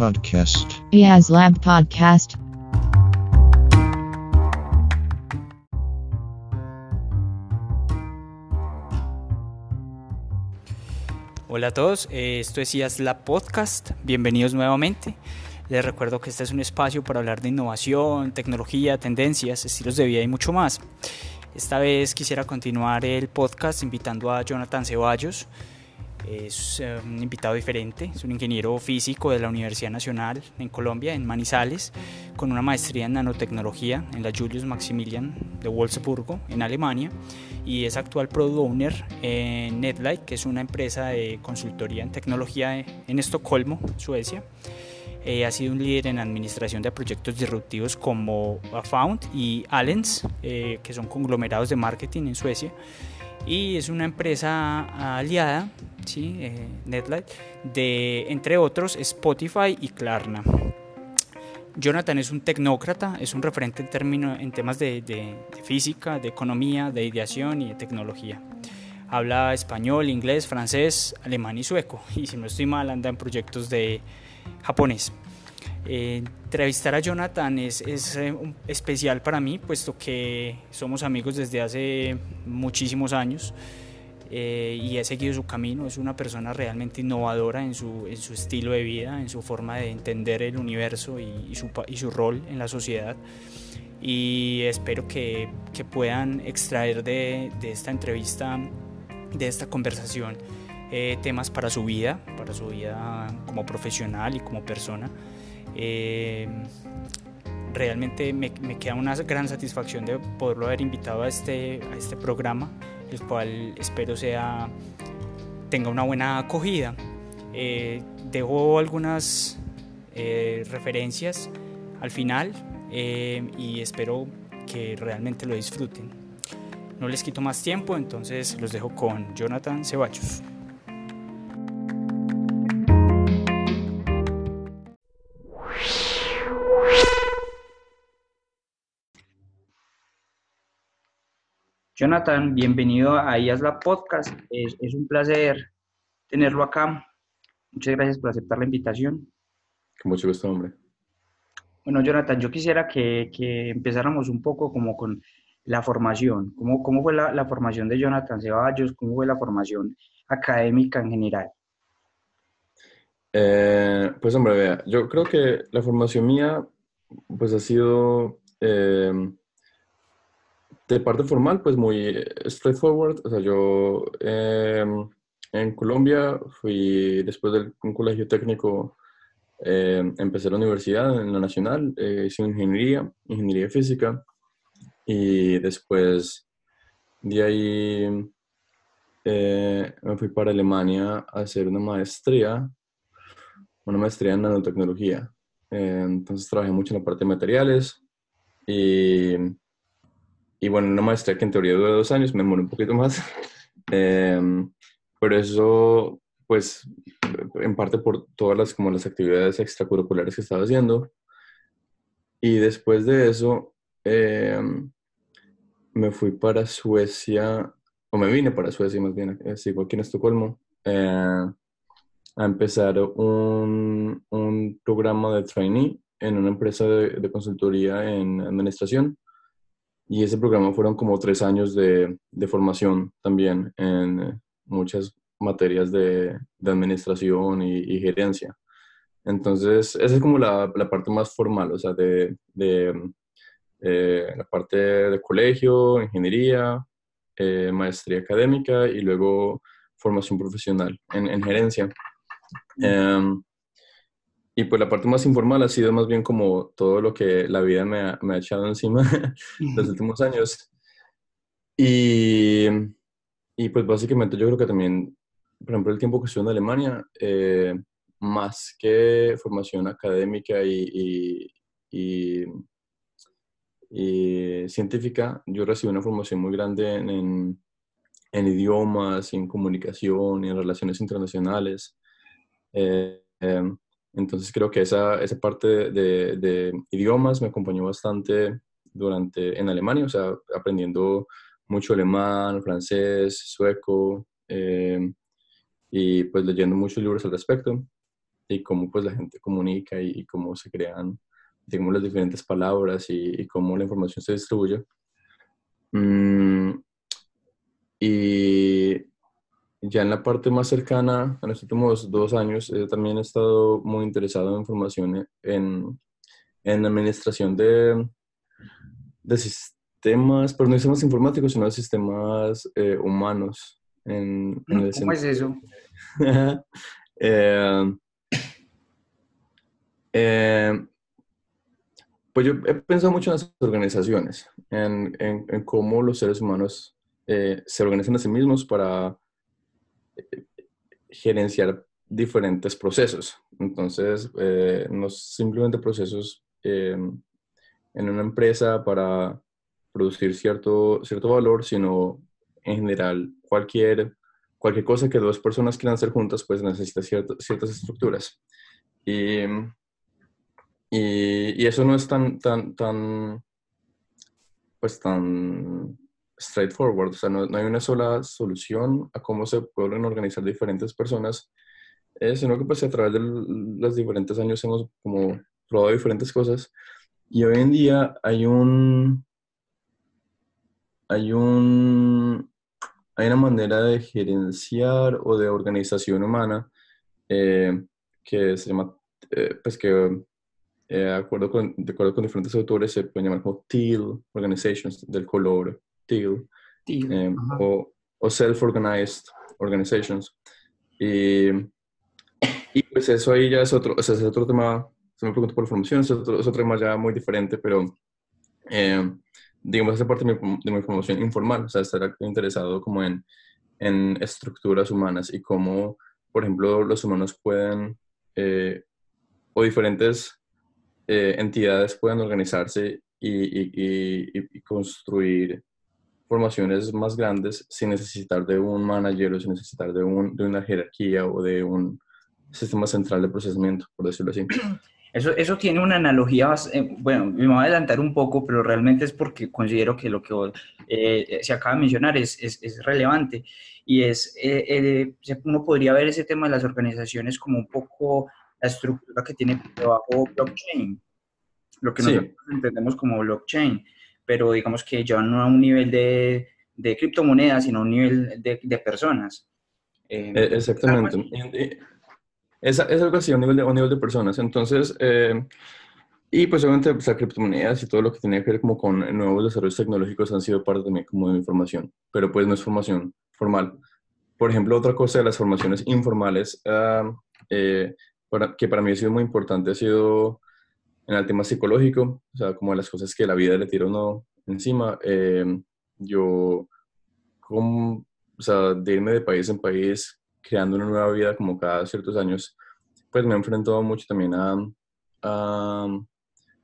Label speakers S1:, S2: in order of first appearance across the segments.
S1: Podcast.
S2: IAS Lab Podcast.
S3: Hola a todos, eh, esto es IAS Lab Podcast, bienvenidos nuevamente. Les recuerdo que este es un espacio para hablar de innovación, tecnología, tendencias, estilos de vida y mucho más. Esta vez quisiera continuar el podcast invitando a Jonathan Ceballos. Es eh, un invitado diferente, es un ingeniero físico de la Universidad Nacional en Colombia, en Manizales, con una maestría en nanotecnología en la Julius Maximilian de Wolfsburgo, en Alemania, y es actual product owner en Netlight, que es una empresa de consultoría en tecnología en Estocolmo, Suecia. Eh, ha sido un líder en administración de proyectos disruptivos como Found y Allens, eh, que son conglomerados de marketing en Suecia. Y es una empresa aliada, ¿sí? Eh, Netlight, de, entre otros, Spotify y Klarna. Jonathan es un tecnócrata, es un referente en, términos, en temas de, de, de física, de economía, de ideación y de tecnología. Habla español, inglés, francés, alemán y sueco. Y si no estoy mal, anda en proyectos de japonés. Eh, entrevistar a Jonathan es, es eh, especial para mí, puesto que somos amigos desde hace muchísimos años eh, y he seguido su camino. Es una persona realmente innovadora en su, en su estilo de vida, en su forma de entender el universo y, y, su, y su, rol en la sociedad. Y espero que, que puedan extraer de, de, esta entrevista, de esta conversación, eh, temas para su vida, para su vida como profesional y como persona. Eh, realmente me, me, queda una gran satisfacción de poderlo haber invitado a este, a este programa, el cual espero sea, tenga una buena acogida. Eh, dejo algunas eh, referencias al final eh, y espero que realmente lo disfruten. No les quito más tiempo, entonces los dejo con Jonathan Ceballos. Jonathan, bienvenido a IAS la Podcast. Es, es, un placer tenerlo acá. Muchas gracias por aceptar la invitación.
S4: Con mucho gusto, hombre.
S3: Bueno, Jonathan, yo quisiera que, que empezáramos un poco como con la formación. ¿Cómo, cómo fue la, la, formación de Jonathan Ceballos? ¿Cómo fue la formación académica en general?
S4: Eh, pues, hombre, vea, yo creo que la formación mía pues ha sido... Eh, de parte formal, pues muy straightforward. O sea, yo eh, en Colombia fui, después de un colegio técnico, eh, empecé la universidad en la Nacional, eh, hice ingeniería, ingeniería física, y después de ahí me fui para Alemania a hacer una maestría, una maestría en nanotecnología. entonces trabajé mucho en la parte de materiales y y bueno, una maestría que en teoría dura dos años, me demoró un poquito más. Eh, pero eso, pues, en parte por todas las, como las actividades extracurriculares que estaba haciendo. Y después de eso, eh, me fui para Suecia, o me vine para Suecia más bien, eh, sigo aquí en Estocolmo, eh, a empezar un, un, programa de trainee en una empresa de, de consultoría en administración y ese programa fueron como tres años de, de formación también en muchas materias de, de administración y, y, gerencia. Entonces, esa es como la, la parte más formal, o sea, de, de eh, la parte de colegio, ingeniería, eh, maestría académica y luego formación profesional en, en gerencia. Um, y pues la parte más informal ha sido más bien como todo lo que la vida me ha, me ha echado encima los últimos años. Y, y, pues básicamente yo creo que también, por ejemplo, el tiempo que estuve en Alemania, eh, más que formación académica y, y, y, científica, yo recibí una formación muy grande en, en, idiomas, en comunicación, en relaciones internacionales. Eh, eh, entonces creo que esa, esa parte de, de, idiomas me acompañó bastante durante en Alemania, o sea, aprendiendo mucho alemán, francés, sueco, eh, y pues leyendo muchos libros al respecto. y cómo pues la gente comunica y, cómo se crean, digamos, las diferentes palabras y, cómo la información se distribuye. Mm, y ya en la parte más cercana, en los últimos dos años, también he estado muy interesado en información en, en administración de, de sistemas, pero no sistemas informáticos, sino de sistemas eh, humanos. En,
S3: en ¿Cómo es eso?
S4: eh, eh, pues yo he pensado mucho en las organizaciones, en, en, cómo los seres humanos se organizan a sí mismos para gerenciar diferentes procesos. Entonces, no simplemente procesos en una empresa para producir cierto, cierto valor, sino en general cualquier, cualquier cosa que dos personas quieran hacer juntas, pues necesita ciertas estructuras. Y y, y, eso no es tan, tan, tan, pues tan straightforward, o sea, no, no hay una sola solución a cómo se pueden organizar diferentes personas, eh, sino que pues a través de los diferentes años hemos como probado diferentes cosas. Y hoy en día hay un, hay un, hay una manera de gerenciar o de organización humana eh, que se llama, eh, pues que eh, acuerdo con, de acuerdo con diferentes autores, se pueden llamar como teal organizations, del color teal, eh, o, o self-organized organizations. Y, y, pues eso ahí ya es otro, o sea, es otro tema, se me pregunta por formación, es otro, es otro tema ya muy diferente, pero eh, digamos, esa parte de mi, de mi, formación informal, o sea, estar interesado como en, en estructuras humanas y cómo, por ejemplo, los humanos pueden, o diferentes eh, entidades puedan organizarse y, construir formaciones más grandes sin necesitar de un manager o sin necesitar de, un, de una jerarquía o de un sistema central de procesamiento, por decirlo así.
S3: Eso, eso tiene una analogía, eh, bueno, me voy a adelantar un poco, pero realmente es porque considero que lo que eh, se acaba de mencionar es, es, es relevante y es, uno podría ver ese tema de las organizaciones como un poco la estructura que tiene debajo blockchain, lo que nosotros entendemos como blockchain, pero digamos que ya no a un nivel de, de criptomonedas, sino a un nivel de, de personas.
S4: Eh, e, exactamente. Es, es, algo así, a un nivel de, un nivel de personas. Entonces, eh, y pues obviamente pues, las criptomonedas y todo lo que tiene que ver como con nuevos desarrollos tecnológicos han sido parte también como de mi formación, pero pues no es formación formal. Por ejemplo, otra cosa de las formaciones informales, ah, eh, que para mí ha sido muy importante ha sido en el tema psicológico, o sea, como las cosas que la vida le tira uno encima. Eh, yo, como, o sea, de irme de país en país, creando una nueva vida como cada ciertos años, pues me he enfrentado mucho también a, a,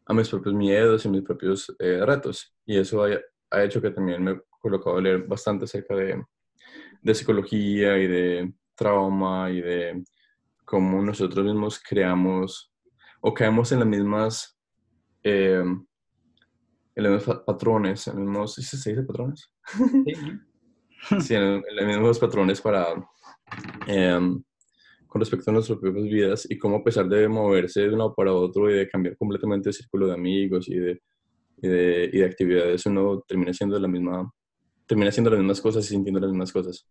S4: a mis propios miedos y mis propios eh, retos. Y eso ha, ha, hecho que también me he colocado a leer bastante acerca de, de psicología y de trauma y de cómo nosotros mismos creamos o caemos en las mismas, eh, en los mismos patrones, en los mismos, ¿sí se dice patrones? Sí, en, los mismos patrones para, em, con respecto a nuestras propias vidas y cómo a pesar de moverse de un lado para otro y de cambiar completamente el círculo de amigos y de, y de, y de actividades, uno termina siendo la misma, termina haciendo las mismas cosas y sintiendo las mismas cosas.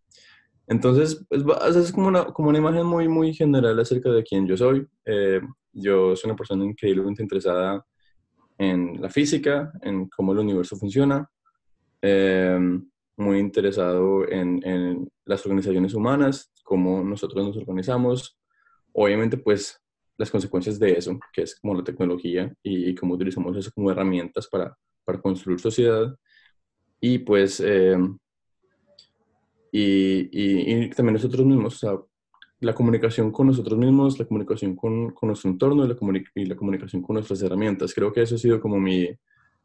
S4: Entonces, es como una, como una imagen muy, muy general acerca de quién yo soy. Eh, yo soy una persona increíblemente interesada en la física, en cómo el universo funciona, eh, muy interesado en, en, las organizaciones humanas, cómo nosotros nos organizamos, obviamente pues las consecuencias de eso, que es como la tecnología y, cómo utilizamos eso como herramientas para, para construir sociedad. Y pues eh, y, también nosotros mismos, o sea, la comunicación con nosotros mismos, la comunicación con, con nuestro entorno y la, y la, comunicación con nuestras herramientas. Creo que eso ha sido como mi,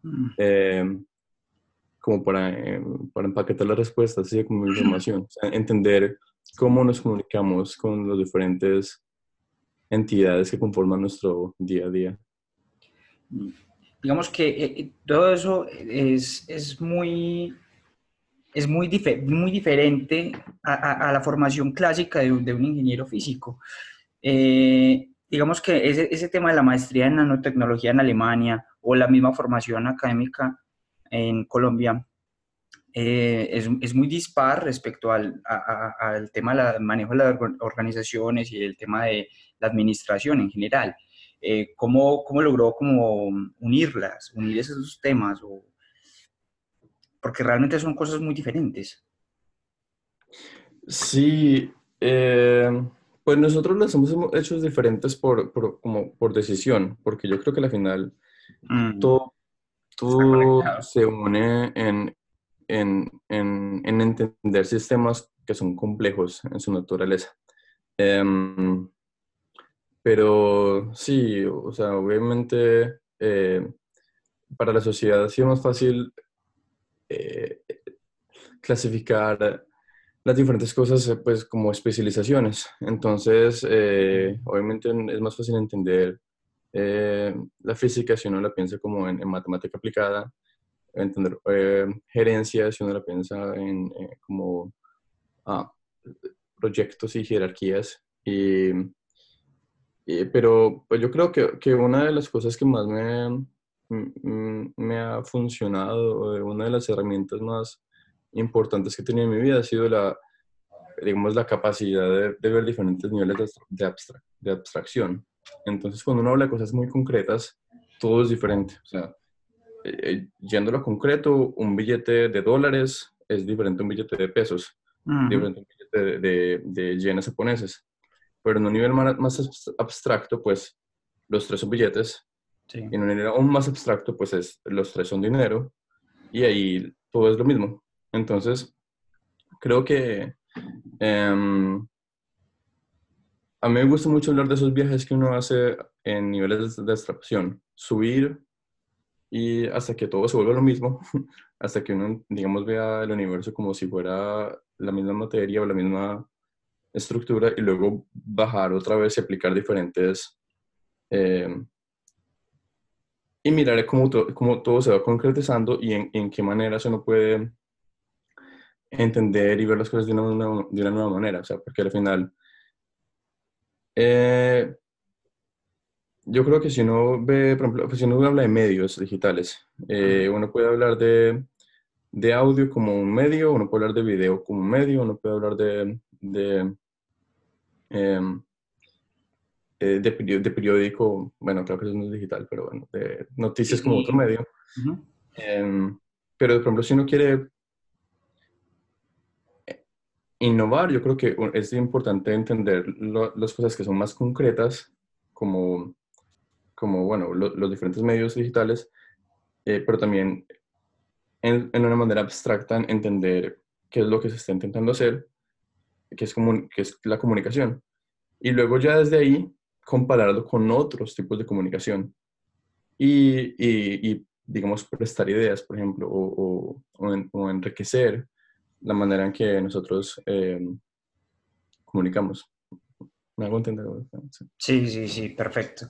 S4: mm. eh, como para, eh, para empaquetar la respuesta, así como mi información, o sea, entender cómo nos comunicamos con las diferentes entidades que conforman nuestro día a día.
S3: Digamos que eh, todo eso es, es muy es muy, muy diferente a, la formación clásica de, un ingeniero físico. Eh,
S1: digamos que ese, ese tema de la maestría en nanotecnología en Alemania o la misma formación académica en Colombia eh, es, es, muy dispar respecto al, tema del manejo de las organizaciones y el tema de la administración en general. Eh, ¿cómo, ¿cómo, logró como unirlas, unir esos temas? Porque realmente son cosas muy diferentes.
S4: Sí, eh, pues nosotros las hemos hecho diferentes por, por, como por decisión, porque yo creo que al final mm. todo, todo se une en, en, en, en, entender sistemas que son complejos en su naturaleza. Em, pero sí, o sea, obviamente eh, para la sociedad ha sido más fácil eh, clasificar las diferentes cosas eh, pues como especializaciones. Entonces, obviamente es más fácil entender la física si uno la piensa como en, matemática aplicada, entender gerencia si uno la piensa en como ah, proyectos y jerarquías. Y pero pues yo creo que, que, una de las cosas que más me, me ha funcionado, una de las herramientas más importantes que he tenido en mi vida ha sido la, digamos, la capacidad de, ver diferentes niveles de, de abstracción. Entonces, cuando uno habla de cosas muy concretas, todo es diferente. O sea, eh, eh, yendo a lo concreto, un billete de dólares es diferente a un billete de pesos, diferente a un billete de, de yenes japoneses pero en un nivel más abstracto, pues los tres son billetes. Y en un nivel aún más abstracto, pues es, los tres son dinero. Y ahí todo es lo mismo. Entonces, creo que em, a mí me gusta mucho hablar de esos viajes que uno hace en niveles de abstracción. Subir y hasta que todo se vuelva lo mismo, hasta que uno, digamos, vea el universo como si fuera la misma materia o la misma estructura y luego bajar otra vez y aplicar diferentes... Eh, y mirar cómo, cómo, todo se va concretizando y en, en, qué manera se uno puede entender y ver las cosas de una, de una nueva manera. O sea, porque al final, eh, yo creo que si uno ve, por ejemplo, pues si uno habla de medios digitales, eh, uno puede hablar de, de, audio como un medio, uno puede hablar de video como un medio, uno puede hablar de, de Em, eh, de, de, periódico, bueno, creo que eso no es digital, pero bueno, de noticias como otro medio. Em, pero, por ejemplo, si uno quiere eh, innovar, yo creo que es importante entender las cosas que son más concretas, como, como bueno, los diferentes medios digitales, eh, pero también en, en, una manera abstracta entender qué es lo que se está intentando hacer que es, como, que es la comunicación. Y luego ya desde ahí compararlo con otros tipos de comunicación. Y, y, digamos, prestar ideas, por ejemplo, o, o, enriquecer la manera en que nosotros eh, comunicamos. ¿Me hago entender?
S1: Sí, sí, sí, perfecto.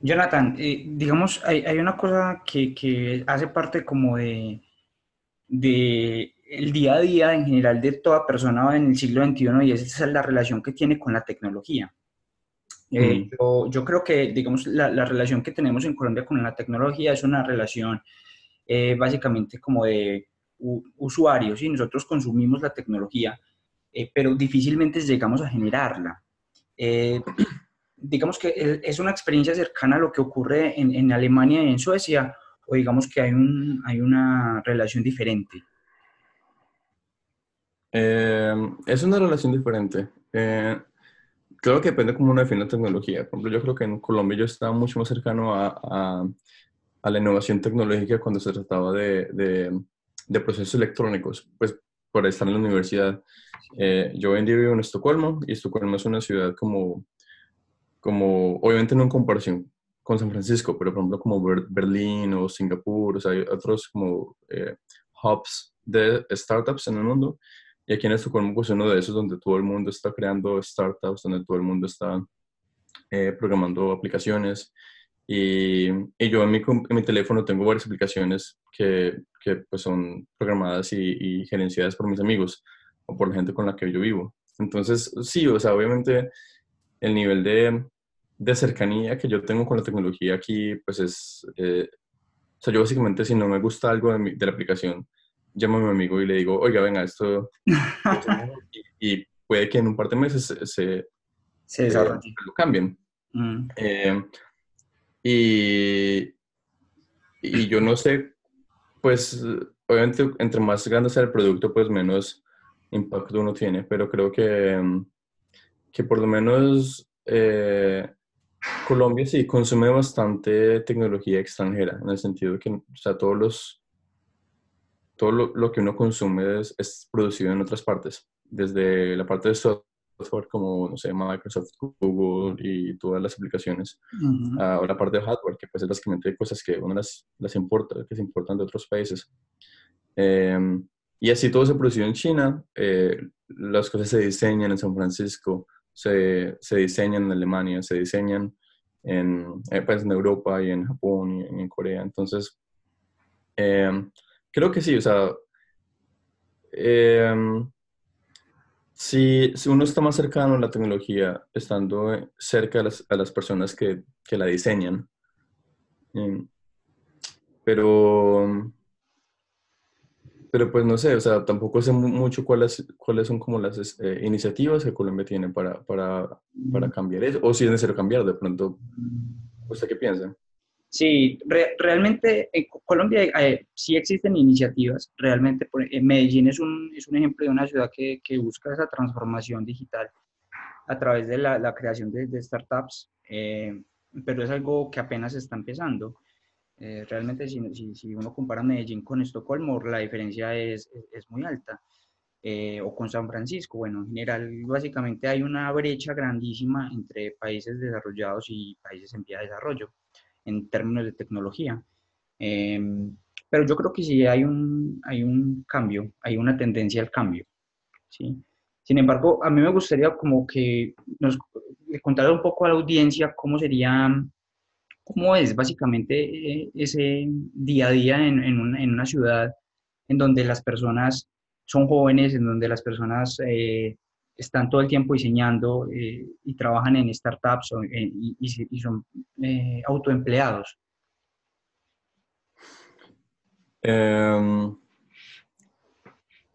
S1: Jonathan, eh, digamos, hay, hay, una cosa que, que hace parte como de, de el día a día en general de toda persona en el siglo XXI y esa es la relación que tiene con la tecnología. Eh, mm. yo, creo que, digamos, la, la, relación que tenemos en Colombia con la tecnología es una relación eh, básicamente como de usuarios, y nosotros consumimos la tecnología, eh, pero difícilmente llegamos a generarla. digamos que es una experiencia cercana a lo que ocurre en, en Alemania y en Suecia, o digamos que hay, un, hay una relación diferente.
S4: Eh, es una relación diferente. Eh, creo que depende cómo uno define la tecnología. Por ejemplo, yo creo que en Colombia yo estaba mucho más cercano a, a, la innovación tecnológica cuando se trataba de, de, procesos electrónicos, pues por estar en la universidad. Eh, yo hoy en día vivo en Estocolmo y Estocolmo es una ciudad como, como obviamente no en comparación con San Francisco, pero por ejemplo como Berlín o Singapur, o sea, hay otros como hubs de startups en el mundo y aquí en Estocolmo, pues uno de esos donde todo el mundo está creando startups, donde todo el mundo está eh, programando aplicaciones. Y, y yo en mi, en mi, teléfono tengo varias aplicaciones que, que pues son programadas y, y, gerenciadas por mis amigos o por la gente con la que yo vivo. Entonces, sí, o sea, obviamente el nivel de, de cercanía que yo tengo con la tecnología aquí, pues es, eh, o sea, yo básicamente si no me gusta algo de, de, la aplicación, llamo a mi amigo y le digo, oiga, venga, esto, y, y, puede que en un par de meses se, se, eh, lo cambien. Mm. Eh, y, y yo no sé, pues obviamente entre más grande sea el producto, pues menos impacto uno tiene, pero creo que, que por lo menos eh, Colombia sí consume bastante tecnología extranjera, en el sentido que, o sea, todos los, todo lo, que uno consume es, es, producido en otras partes, desde la parte de software como, no sé, Microsoft, Google y todas las aplicaciones, a la parte de hardware, que pues es básicamente cosas que uno las, las importa, que se importan de otros países. Em, y así todo se producido en China, eh, las cosas se diseñan en San Francisco, se, se diseñan en Alemania, se diseñan en, eh, pues, en Europa y en Japón y en, Corea. Entonces, em, creo que sí, o sea, em, si, si, uno está más cercano a la tecnología, estando cerca a las, a las personas que, que, la diseñan, em, pero pero pues no sé, o sea, tampoco sé mucho cuáles, cuáles son como las eh, iniciativas que Colombia tiene para, para, para, cambiar eso, o si es necesario cambiar de pronto. ¿Usted qué piensa?
S1: Sí, realmente en Colombia eh, sí existen iniciativas, realmente Medellín es un, es un ejemplo de una ciudad que, que busca esa transformación digital a través de la, la creación de, de startups, eh, pero es algo que apenas está empezando. Eh, realmente si, si, uno compara Medellín con Estocolmo, la diferencia es, es, muy alta. Eh, o con San Francisco, bueno, en general básicamente hay una brecha grandísima entre países desarrollados y países en vía de desarrollo en términos de tecnología. Em, pero yo creo que sí hay un, hay un cambio, hay una tendencia al cambio. ¿sí? Sin embargo, a mí me gustaría como que nos contara un poco a la audiencia cómo sería cómo es básicamente eh, ese día a día en, en, una, en, una, ciudad en donde las personas son jóvenes, en donde las personas eh, están todo el tiempo diseñando eh, y trabajan en startups y, son autoempleados.
S4: Em,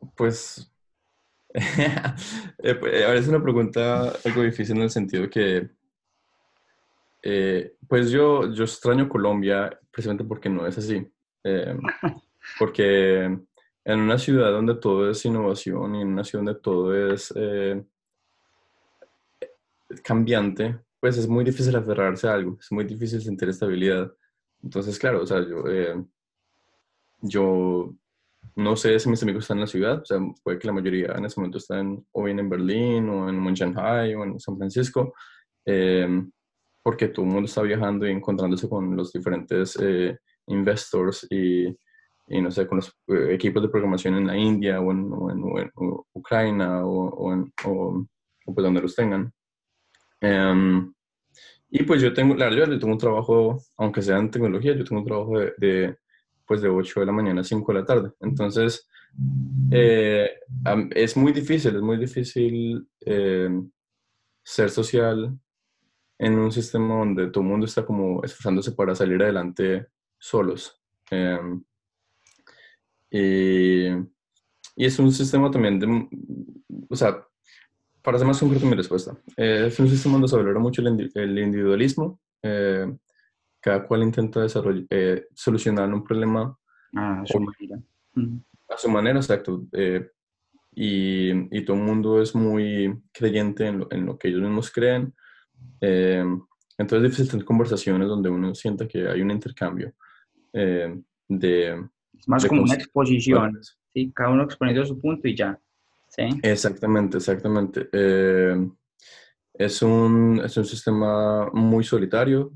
S4: pues, ahora es una pregunta algo difícil en el sentido que eh, pues yo, yo extraño Colombia precisamente porque no es así. Eh, porque en una ciudad donde todo es innovación y en una ciudad donde todo es eh, cambiante, pues es muy difícil aferrarse a algo, es muy difícil sentir estabilidad. Entonces, claro, o sea, yo, yo no sé si mis amigos están en la ciudad, o sea, puede que la mayoría en ese momento están o bien en Berlín o en Shanghai o en San Francisco porque todo el mundo está viajando y encontrándose con los diferentes eh, investors y, y, no sé, con los eh, equipos de programación en la India o en, Ucrania o, en, o, pues donde los tengan. Em, y pues yo tengo, la verdad, yo tengo un trabajo, aunque sea en tecnología, yo tengo un trabajo de, de pues de 8 de la mañana a 5 de la tarde. Entonces, eh, es muy difícil, es muy difícil ser social en un sistema donde todo el mundo está como esforzándose para salir adelante solos. Em, y, y, es un sistema también de, o sea, para ser más concreto mi respuesta, eh, es un sistema donde se valora mucho el, el individualismo. Eh, cada cual intenta desarrollar, eh, solucionar un problema
S1: ah, a su manera.
S4: A su manera, exacto. Y, y, todo el mundo es muy creyente en lo, en lo que ellos mismos creen eh, entonces es difícil tener conversaciones donde uno sienta que hay un intercambio eh, de...
S1: Es más como una exposición, ¿sí? cada uno exponiendo su punto y ya. ¿sí?
S4: Exactamente, exactamente. Eh, es, un, es un sistema muy solitario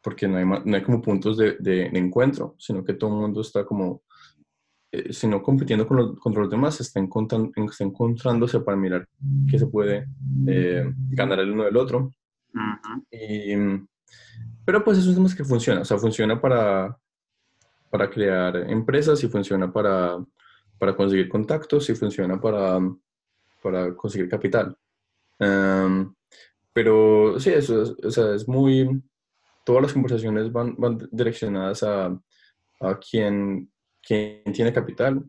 S4: porque no hay, no hay como puntos de, de, encuentro, sino que todo el mundo está como eh, sino compitiendo con los, contra los demás, está, está encontrándose para mirar qué se puede eh, ganar el uno del otro. pero pues es un tema que funciona, o sea, funciona para, para crear empresas y funciona para, para conseguir contactos y funciona para, para conseguir capital. Em, pero sí, eso es, es muy, todas las conversaciones van, van direccionadas a, a quién, quién tiene capital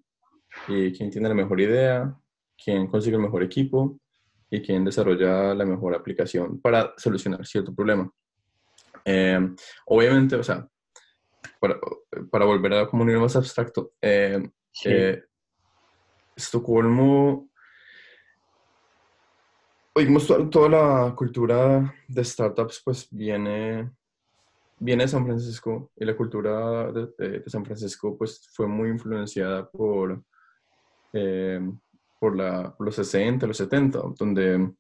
S4: y quién tiene la mejor idea, quién consigue el mejor equipo y quién desarrolla la mejor aplicación para solucionar cierto problema. Eh, obviamente, o sea, para, para, volver a como un nivel más abstracto, eh,
S1: Sí.
S4: eh, Estocolmo, oímos to- toda la cultura de startups, pues viene, viene de San Francisco y la cultura de, de- de San Francisco pues fue muy influenciada por, eh, por, la, por los 60, los 70, donde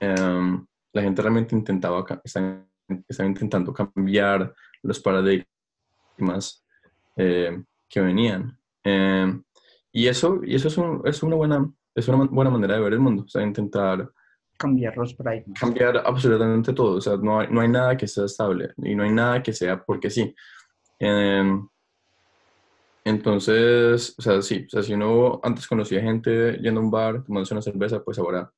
S4: em, la gente realmente intentaba, estaba, estaba intentando cambiar los paradigmas eh, que venían. Em, y eso, y eso es, un- es una, buena, es una buena manera de ver el mundo, o sea, intentar
S1: Cambiar los paradigmas.
S4: cambiar absolutamente todo. O sea, no hay, no hay nada que sea estable y no hay nada que sea porque sí. Em, entonces, o sea, sí, o sea, si uno antes conocía gente yendo a un bar, tomándose una cerveza, pues ahora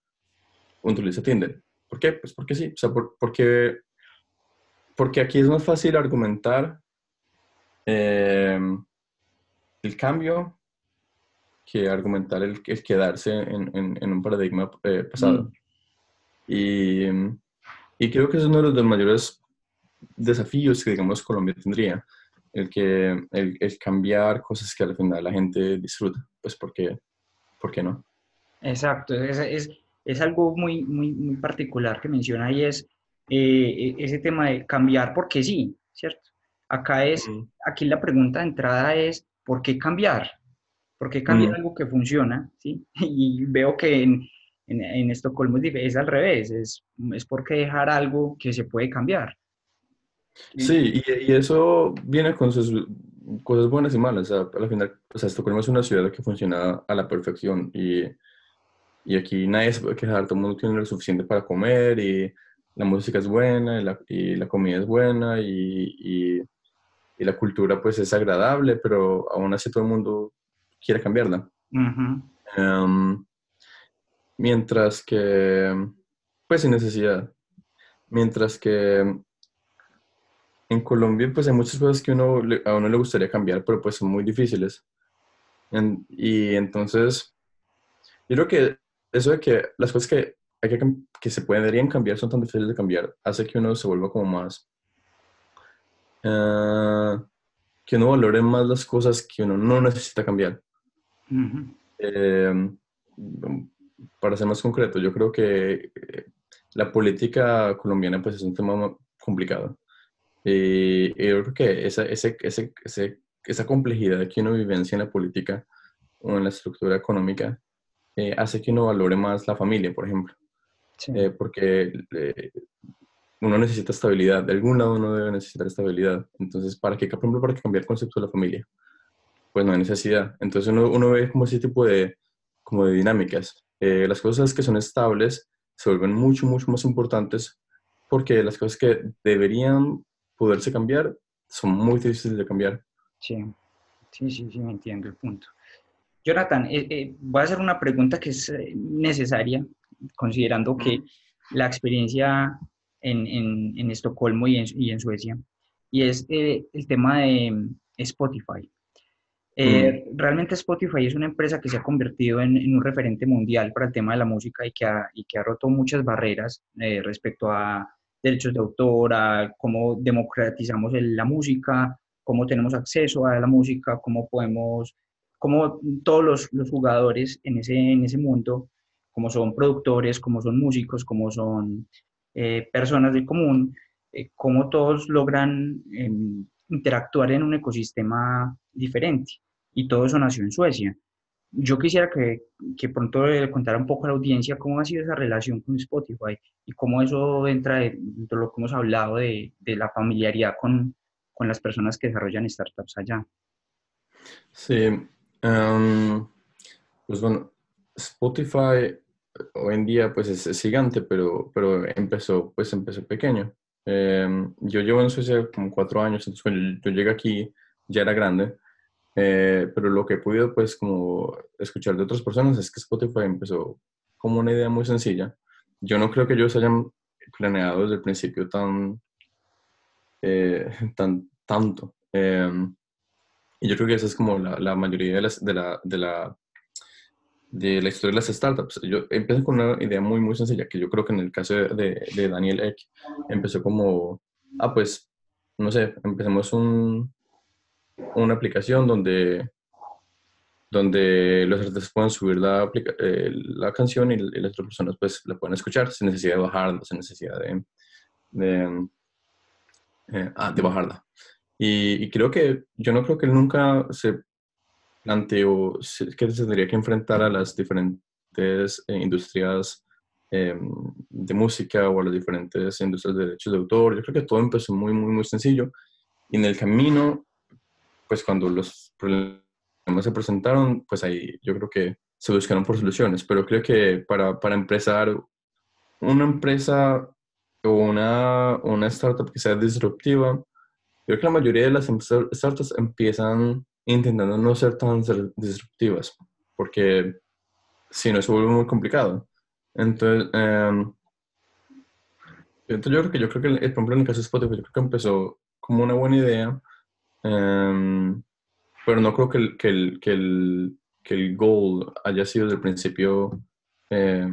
S4: utiliza Tinder. ¿Por qué? Pues porque sí, o sea, por- porque, porque aquí es más fácil argumentar em, el cambio que argumentar el, el quedarse en, en- en un paradigma eh, pasado.
S1: Mm.
S4: Y, y creo que es uno de los mayores desafíos que, digamos, Colombia tendría, el, que, el, el cambiar cosas que al final la gente disfruta, pues porque, ¿por qué no?
S1: Exacto, es, es, es algo muy, muy, muy particular que menciona y es eh, ese tema de cambiar porque sí, ¿cierto? Acá es,
S4: Mm.
S1: aquí la pregunta de entrada es, ¿por qué cambiar? ¿Por qué cambiar
S4: Mm.
S1: algo que funciona? ¿sí? Y veo que en, en, en Estocolmo es al revés, es, es porque dejar algo que se puede cambiar.
S4: Sí, y, y eso viene con sus cosas buenas y malas. O sea, al final, o sea, Estocolmo es una ciudad que funciona a la perfección y, y aquí nadie se puede quejar, todo el mundo tiene lo suficiente para comer y la música es buena y la, y la comida es buena y, y, la cultura pues es agradable, pero aún así todo el mundo quiere cambiarla. Em, mientras que, pues sin necesidad. Mientras que en Colombia, pues hay muchas cosas que uno, a uno le gustaría cambiar, pero pues son muy difíciles. En- y entonces, yo creo que eso de que las cosas que, hay que, que se podrían cambiar son tan difíciles de cambiar, hace que uno se vuelva como más, eh, que uno valore más las cosas que uno no necesita cambiar. Eh, para ser más concreto, yo creo que eh, la política colombiana pues es un tema ma- complicado. Y, y yo creo que esa, ese, ese, ese- esa complejidad que uno vivencia en la política o en la estructura económica eh, hace que uno valore más la familia, por ejemplo.
S1: Sí.
S4: Eh, porque eh, uno necesita estabilidad, de algún lado uno debe necesitar estabilidad. Entonces, ¿para qué, por ejemplo, para qué cambiar el concepto de la familia? Pues no hay necesidad. Entonces uno, uno ve como ese tipo de, como de dinámicas. Eh, las cosas que son estables se vuelven mucho, mucho más importantes porque las cosas que deberían poderse cambiar son muy difíciles de cambiar.
S1: Sí, sí, sí, sí, me entiendo el punto. Jonathan, eh, eh, voy a hacer una pregunta que es eh, necesaria, considerando que la experiencia en, en- en Estocolmo y en, y en Suecia, y es eh, el tema de mm, Spotify. Eh, Realmente Spotify es una empresa que se ha convertido en, en un referente mundial para el tema de la música y que ha, y que ha roto muchas barreras eh, respecto a derechos de autor, a cómo democratizamos el- la música, cómo tenemos acceso a la música, cómo podemos, cómo todos los, los jugadores en ese, en ese mundo, como son productores, como son músicos, como son eh, personas del común, eh, cómo todos logran em, interactuar en un ecosistema diferente. Y todo eso nació en Suecia. Yo quisiera que, que pronto le contara un poco a la audiencia cómo ha sido esa relación con Spotify y cómo eso entra de, de lo que hemos hablado de, de la familiaridad con, con las personas que desarrollan startups allá.
S4: Sí, em, pues bueno, Spotify eh, hoy en día pues es, gigante, pero, pero empezó, pues empezó pequeño. Em, yo llevo en Suecia como cuatro años, entonces cuando yo, llegué aquí ya era grande, eh, pero lo que he podido pues como escuchar de otras personas es que Spotify empezó como una idea muy sencilla. Yo no creo que ellos hayan planeado desde el principio tan, eh, tan tanto. Em, y yo creo que esa es como la, la mayoría de, las, de, la, de, la, de la historia de las startups. Yo empiezo con una idea muy, muy sencilla, que yo creo que en el caso de, de Daniel Eck empezó como, ah, pues, no sé, empecemos un, una aplicación donde donde los artistas pueden subir la, eh, la canción y, las otras personas pues la pueden escuchar sin necesidad de bajarla, sin necesidad de, de, eh, ah, de bajarla. Y, creo que, yo no creo que él nunca se planteó que se tendría que enfrentar a las diferentes eh, industrias em, de música o a las diferentes industrias de derechos de autor. Yo creo que todo empezó muy, muy, muy sencillo. Y en el camino, pues cuando los problemas se presentaron, pues ahí yo creo que se buscaron por soluciones. Pero creo que para, para empezar, una empresa o una, una startup que sea disruptiva, creo que la mayoría de las startups empiezan intentando no ser tan disruptivas, porque si no se vuelve muy complicado. Entonces, em, entonces yo creo que yo creo que el, ejemplo en el caso de Spotify, yo creo que empezó como una buena idea, em, pero no creo que el, que el, que el, que el goal haya sido desde el principio eh,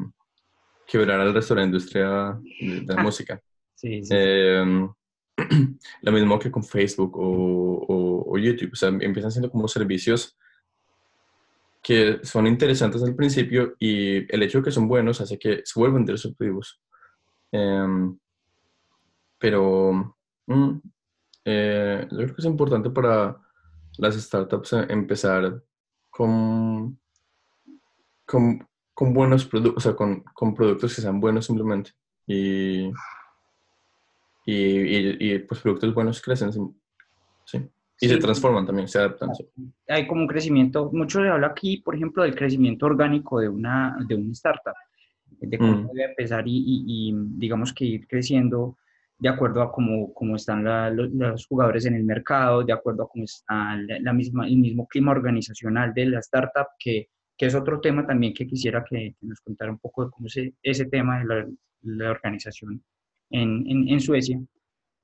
S4: quebrar al resto de la industria de, la ah, música. Sí, sí. Em, lo mismo que con Facebook o, o, YouTube, o sea, empiezan siendo como servicios que son interesantes al principio y el hecho de que son buenos hace que se vuelvan disruptivos. Eh, pero mm, eh, yo creo que es importante para las startups empezar con, con, con buenos productos, o sea, con, con, productos que sean buenos simplemente. Y, y, y, pues productos buenos crecen, ¿sí? Y se transforman también, se adaptan.
S1: Hay como un crecimiento, mucho se habla aquí, por ejemplo, del crecimiento orgánico de una, de una startup, de cómo mm. debe empezar y, y, digamos que ir creciendo de acuerdo a cómo, cómo están los, jugadores en el mercado, de acuerdo a cómo está la, misma, el mismo clima organizacional de la startup, que, que es otro tema también que quisiera que, nos contara un poco de cómo es ese tema de la, la organización en, en, en Suecia.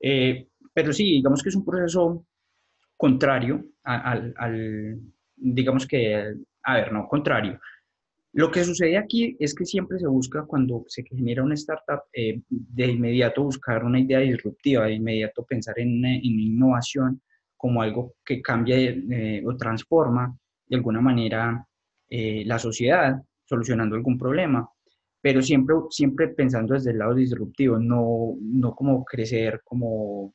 S1: Eh, pero sí, digamos que es un proceso contrario al, al digamos que, a ver, no, contrario, lo que sucede aquí es que siempre se busca cuando se genera una startup, eh, de inmediato buscar una idea disruptiva, de inmediato pensar en, en innovación como algo que cambia eh, o transforma de alguna manera eh, la sociedad, solucionando algún problema, pero siempre, siempre pensando desde el lado disruptivo, no, no como crecer como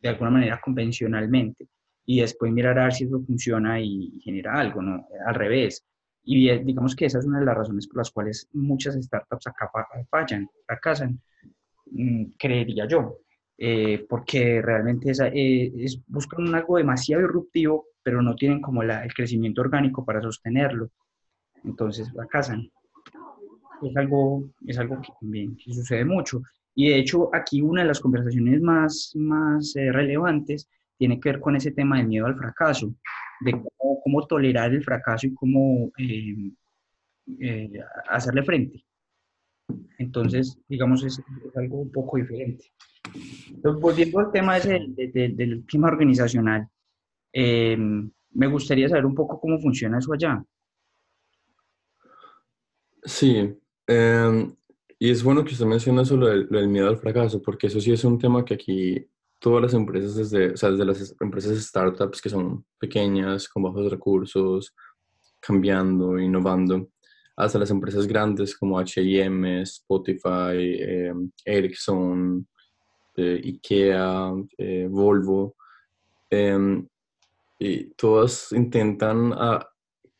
S1: de alguna manera convencionalmente y después mirar a ver si eso funciona y genera algo, ¿no? Al revés, y digamos que esa es una de las razones por las cuales muchas startups acá fallan, fracasan, mm, creería yo. Eh, porque realmente eh, es, buscan algo demasiado disruptivo, pero no tienen como la, el crecimiento orgánico para sostenerlo. Entonces fracasan. Es algo, es algo que también que sucede mucho. Y de hecho, aquí una de las conversaciones más, más eh, relevantes tiene que ver con ese tema del miedo al fracaso de cómo, tolerar el fracaso y cómo eh, eh, hacerle frente. Entonces, digamos, es, algo un poco diferente. Entonces, volviendo al tema ese del, del clima organizacional, eh, me gustaría saber un poco cómo funciona eso allá.
S4: Sí, em, y es bueno que usted mencione eso, lo del, miedo al fracaso, porque eso sí es un tema que aquí todas las empresas, desde, o sea, desde las empresas startups que son pequeñas, con bajos recursos, cambiando, innovando, hasta las empresas grandes como H&M, Spotify, eh, Ericsson, eh, IKEA, eh, Volvo, em, y todas intentan,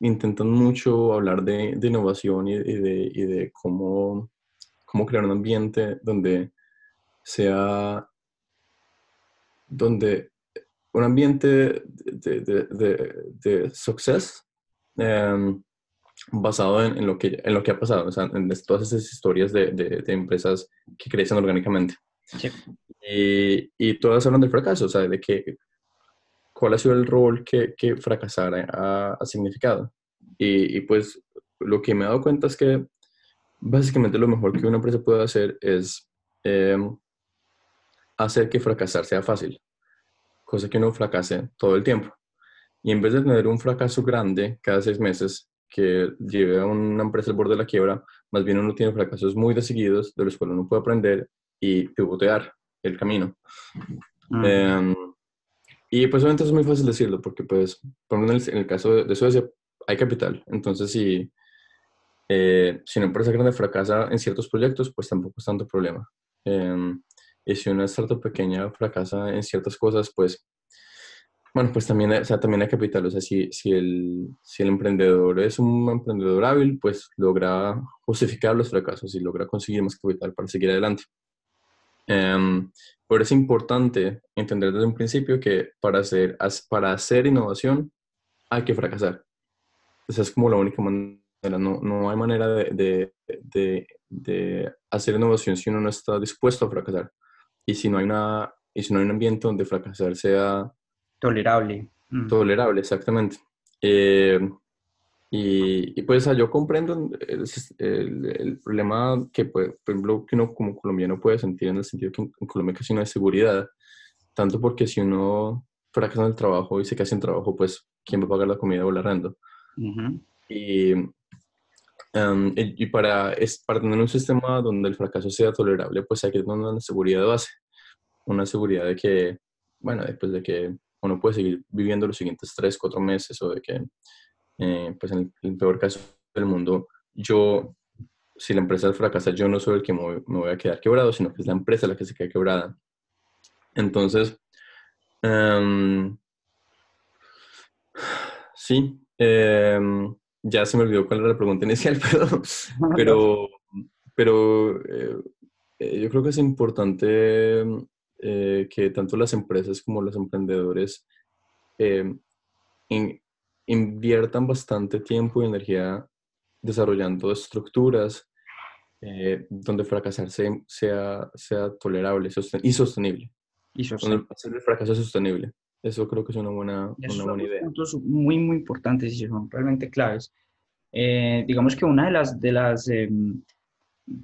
S4: intentan mucho hablar de, de innovación y, de, y de cómo, cómo crear un ambiente donde sea donde un ambiente de, de, de, success em, basado en, lo que, en lo que ha pasado, o sea, en todas esas historias de, empresas que crecen orgánicamente. Y, y, todas hablan del fracaso, o sea, de que, cuál ha sido el rol que, que fracasar ha, significado. Y, y, pues lo que me he dado cuenta es que básicamente lo mejor que una empresa puede hacer es em, hacer que fracasar sea fácil, cosa que no fracase todo el tiempo. Y en vez de tener un fracaso grande cada seis meses que lleve a una empresa al borde de la quiebra, más bien uno tiene fracasos muy de seguidos de los cuales uno puede aprender y pivotear el camino. Em, y pues obviamente es muy fácil decirlo porque pues, por ejemplo, en el, caso de Suecia hay capital. Entonces si, eh, si una empresa grande fracasa en ciertos proyectos, pues tampoco es tanto problema. Em, y si una startup pequeña fracasa en ciertas cosas, pues, bueno, pues también, o sea, también hay capital. O sea, si, si, el, si el emprendedor es un emprendedor hábil, pues logra justificar los fracasos y logra conseguir más capital para seguir adelante. Um, pero es importante entender desde un principio que para hacer, para hacer innovación hay que fracasar. Esa es como la única manera. No, no hay manera de, de, de, hacer innovación si uno no está dispuesto a fracasar. Y si no hay, una, y si no hay un ambiente donde fracasar sea...
S1: Tolerable.
S4: Mm. Tolerable, exactamente. Eh, y, y, pues yo comprendo el, el, problema que, pues, por ejemplo, que uno como colombiano puede sentir en el sentido que en, Colombia casi no hay seguridad, tanto porque si uno fracasa en el trabajo y se queda sin trabajo, pues ¿quién va a pagar la comida o el arrendo? y, um, y, para, es, para tener un sistema donde el fracaso sea tolerable, pues hay que tener una seguridad base, una seguridad de que, bueno, después de que uno puede seguir viviendo los siguientes tres, cuatro meses o de que eh, pues en el, peor caso del mundo, yo, si la empresa fracasa, yo no soy el que me voy, a quedar quebrado, sino que es la empresa la que se queda quebrada. Entonces, em, sí, em, ya se me olvidó cuál era la pregunta inicial, pero, pero, eh, eh, yo creo que es importante que tanto las empresas como los emprendedores en, inviertan bastante tiempo y energía desarrollando estructuras eh, donde fracasar sea, sea, tolerable y sostenible. Y sostenible. El fracaso sostenible. Eso creo que es una buena, una buena idea.
S1: puntos muy, muy importantes y son realmente claves. Eh, digamos que una de las, de las em,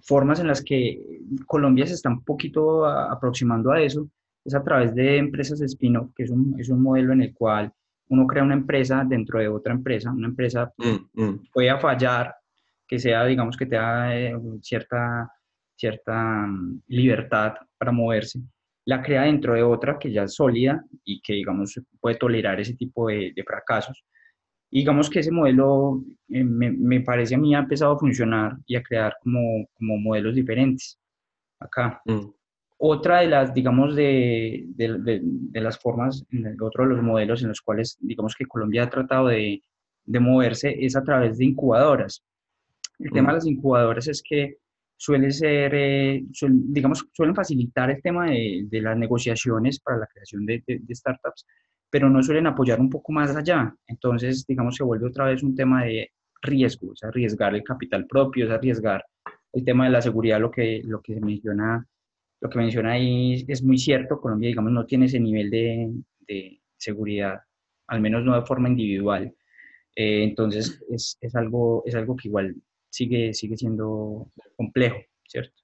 S1: formas en las que Colombia se está un poquito aproximando a eso es a través de empresas spin-off, que es un, es un modelo en el cual uno crea una empresa dentro de otra empresa, una empresa mm, mm. puede fallar, que sea, digamos, que tenga eh, cierta, cierta mm, libertad para moverse, la crea dentro de otra que ya es sólida y que, digamos, puede tolerar ese tipo de, fracasos. digamos que ese modelo, eh, me, me, parece a mí, ha empezado a funcionar y a crear como, como modelos diferentes acá. Otra de las, digamos, de, de, de, las formas, otro de los modelos en los cuales, digamos, que Colombia ha tratado de, de moverse es a través de incubadoras. El tema de las incubadoras es que suele ser, eh, digamos, suelen facilitar el tema de, de, las negociaciones para la creación de, de, startups, pero no suelen apoyar un poco más allá. Entonces, digamos, se vuelve otra vez un tema de riesgo, es arriesgar el capital propio, es arriesgar el tema de la seguridad, lo que, lo que se menciona lo que menciona ahí es muy cierto, Colombia, digamos, no tiene ese nivel de, de seguridad, al menos no de forma individual. Eh, entonces, es, es, algo, es algo que igual sigue, sigue siendo complejo, ¿cierto?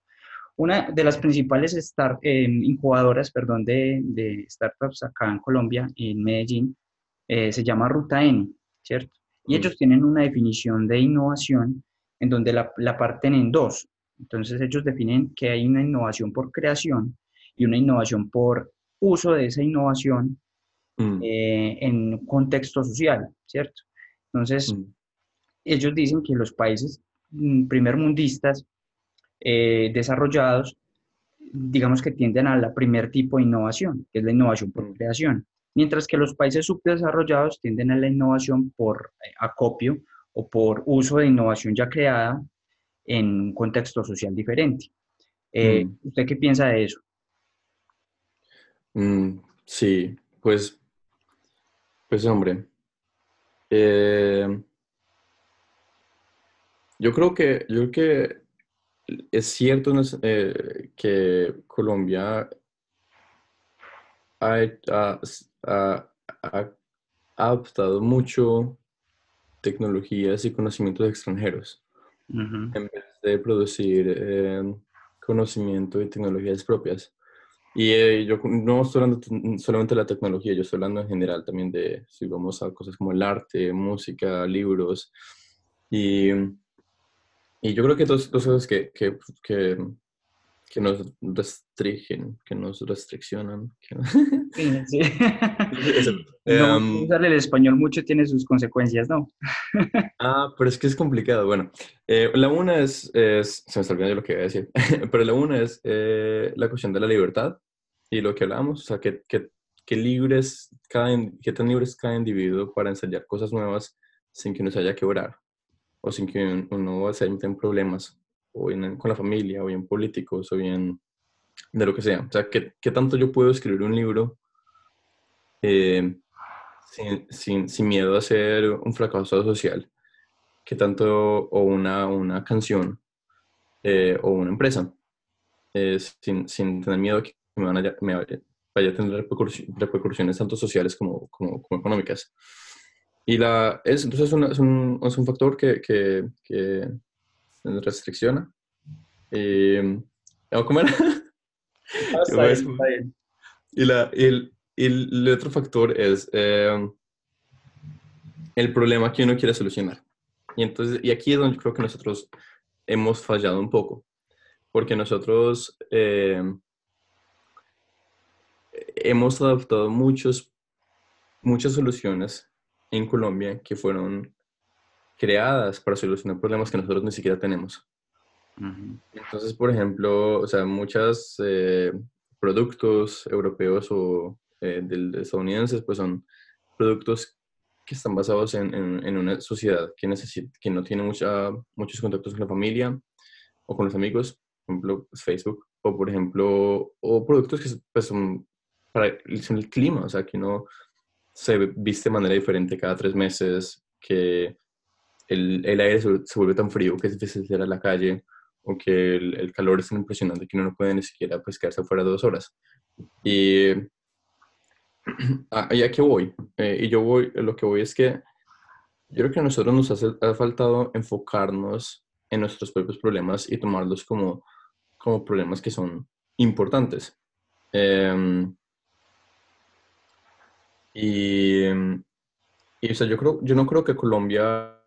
S1: Una de las principales start, eh, incubadoras perdón, de, de, startups acá en Colombia, en Medellín, eh, se llama Ruta N, ¿cierto? Y ellos tienen una definición de innovación en donde la, la parten en dos. Entonces ellos definen que hay una innovación por creación y una innovación por uso de esa innovación mm. eh, en un contexto social, ¿cierto? Entonces, mm. ellos dicen que los países mm, primermundistas eh, desarrollados, digamos que tienden a la primer tipo de innovación, que es la innovación por creación, mientras que los países subdesarrollados tienden a la innovación por eh, acopio o por uso de innovación ya creada en un contexto social diferente. Eh, mm. ¿Usted qué piensa de eso?
S4: Mm, sí, pues, pues hombre, eh, yo creo que, yo creo que es cierto eh, que Colombia ha, ha, ha, adoptado mucho tecnologías y conocimientos extranjeros en vez de producir, eh, conocimiento y tecnologías propias. Y eh, yo no estoy hablando solamente de la tecnología, yo estoy hablando en general también de, si vamos a cosas como el arte, música, libros. Y, y yo creo que dos cosas que, que, que, que, nos restringen, que nos restriccionan. Sí, sí.
S1: um, usar el español mucho tiene sus consecuencias, ¿no?
S4: ah, pero es que es complicado. Bueno, eh, la una es, es, se me está olvidando lo que iba a decir, pero la una es eh, la cuestión de la libertad y lo que hablamos, o sea, que, que, que libres cada, que tan libres cada individuo para ensayar cosas nuevas sin que uno se haya que orar o sin que uno se en problemas o bien con la familia o bien políticos o bien de lo que sea. O sea, que, que tanto yo puedo escribir un libro eh, sin, sin, sin, miedo a ser un fracaso social, que tanto, o una, una canción eh, o una empresa, eh, sin, sin, tener miedo a que me, van a, me vaya, a tener repercusiones tanto sociales como, como, económicas. Y la, es, entonces es, es, un, es un, factor que, que, que restricciona. Eh, ¿Cómo era? Ah, y, la, el, el, otro factor es eh, el problema que uno quiere solucionar. Y, entonces, y aquí es donde creo que nosotros hemos fallado un poco, porque nosotros eh, hemos adoptado muchos, muchas soluciones en Colombia que fueron creadas para solucionar problemas que nosotros ni siquiera tenemos. Entonces, por ejemplo, o sea, muchos eh, productos europeos o eh, de, estadounidenses, pues son productos que están basados en, en, una sociedad que, necesita, que no tiene mucha, muchos contactos con la familia o con los amigos, por ejemplo, pues, Facebook, o por ejemplo, o productos que pues, son para el clima, o sea, que no se viste de manera diferente cada tres meses, que el, el aire se, vuelve tan frío que es difícil salir a la calle, o que el, el, calor es tan impresionante que uno no puede ni siquiera pues, quedarse fuera dos horas. Y, ah, ¿y qué voy? Eh, y yo voy, lo que voy es que yo creo que a nosotros nos hace, ha faltado enfocarnos en nuestros propios problemas y tomarlos como, como problemas que son importantes. Eh, y, y o sea, yo, creo, yo no creo que Colombia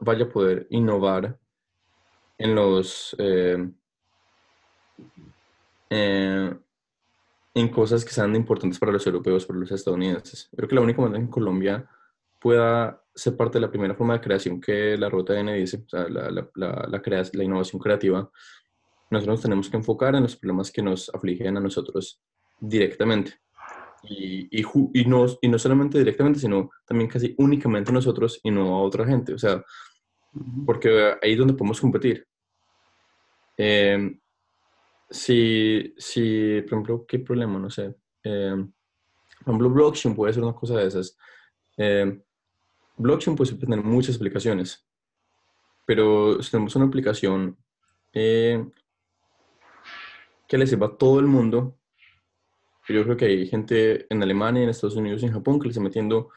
S4: vaya a poder innovar en los eh, eh, en cosas que sean importantes para los europeos, para los estadounidenses. Creo que la única manera en Colombia pueda ser parte de la primera forma de creación que la Ruta N dice, la, la, la, la, innovación creativa, nosotros nos tenemos que enfocar en los problemas que nos afligen a nosotros directamente. Y, y, y, no, y no solamente directamente, sino también casi únicamente nosotros y no a otra gente. O sea, porque ahí es donde podemos competir. Eh, si, si, por ejemplo, ¿qué problema? No sé. Eh, por ejemplo, blockchain puede ser una cosa de esas. Eh, blockchain puede tener muchas aplicaciones, pero si tenemos una aplicación que le sirva a todo el mundo, yo creo que hay gente en Alemania, en Estados Unidos y en Japón que le está metiendo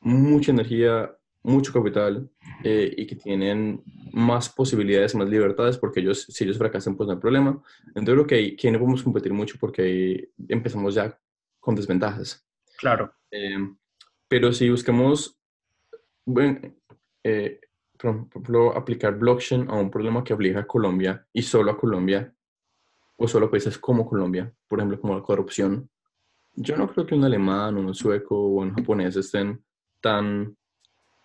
S4: mucha energía, mucho capital eh, y que tienen más posibilidades, más libertades, porque ellos, si ellos fracasan, pues no hay problema. Entonces creo que, que no podemos competir mucho porque empezamos ya con desventajas.
S1: Claro.
S4: Eh, pero si buscamos, bueno, eh, por ejemplo, aplicar blockchain a un problema que obliga a Colombia y solo a Colombia, o solo países como Colombia, por ejemplo, como la corrupción, yo no creo que un alemán, un sueco o un japonés estén tan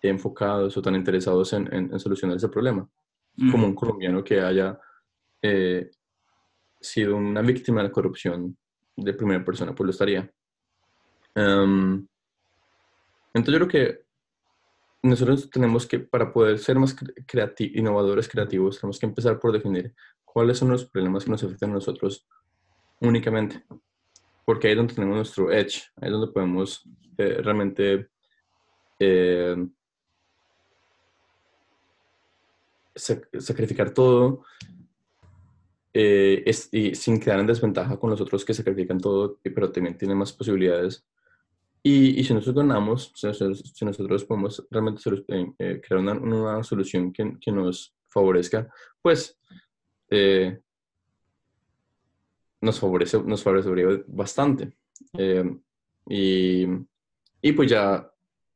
S4: enfocados o tan interesados en, en, solucionar ese problema, como un colombiano que haya eh, sido una víctima de la corrupción de primera persona, pues lo estaría. Em, entonces yo creo que nosotros tenemos que, para poder ser más innovadores, creativos, tenemos que empezar por definir cuáles son los problemas que nos afectan a nosotros únicamente. Porque ahí es donde tenemos nuestro edge, ahí es donde podemos eh, realmente eh, sacrificar todo eh, y sin quedar en desventaja con los otros que sacrifican todo, pero también tienen más posibilidades. Y, y si nosotros ganamos, si, nosotros podemos realmente crear una, una solución que, que, nos favorezca, pues eh, nos favorece, nos bastante. Eh, y, y, pues ya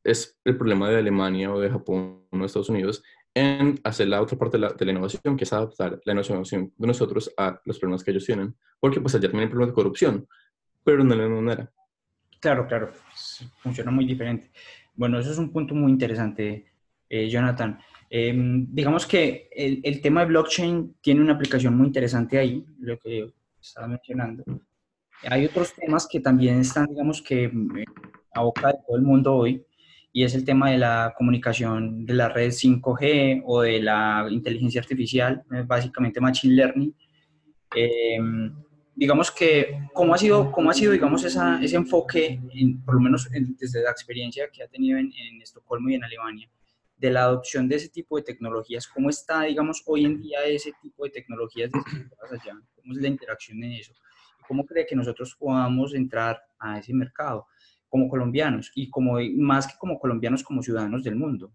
S4: es el problema de Alemania o de Japón o de Estados Unidos en hacer la otra parte de la, de la, innovación, que es adaptar la innovación de nosotros a los problemas que ellos tienen. Porque pues allá también hay problemas de corrupción, pero no de la misma manera.
S1: Claro, claro, funciona muy diferente. Bueno, eso es un punto muy interesante, eh, Jonathan. Em, digamos que el, el, tema de blockchain tiene una aplicación muy interesante ahí, lo que estaba mencionando. Hay otros temas que también están, digamos que, a boca de todo el mundo hoy, y es el tema de la comunicación de la red 5G o de la inteligencia artificial, eh, básicamente Machine Learning. Em, digamos que, ¿cómo ha sido, cómo ha sido digamos, esa, ese enfoque, por lo menos desde la experiencia que ha tenido en, en, Estocolmo y en Alemania, de la adopción de ese tipo de tecnologías? ¿Cómo está, digamos, hoy en día ese tipo de tecnologías allá? ¿Cómo es la interacción en eso? ¿Cómo cree que nosotros podamos entrar a ese mercado como colombianos y como, más que como colombianos, como ciudadanos del mundo?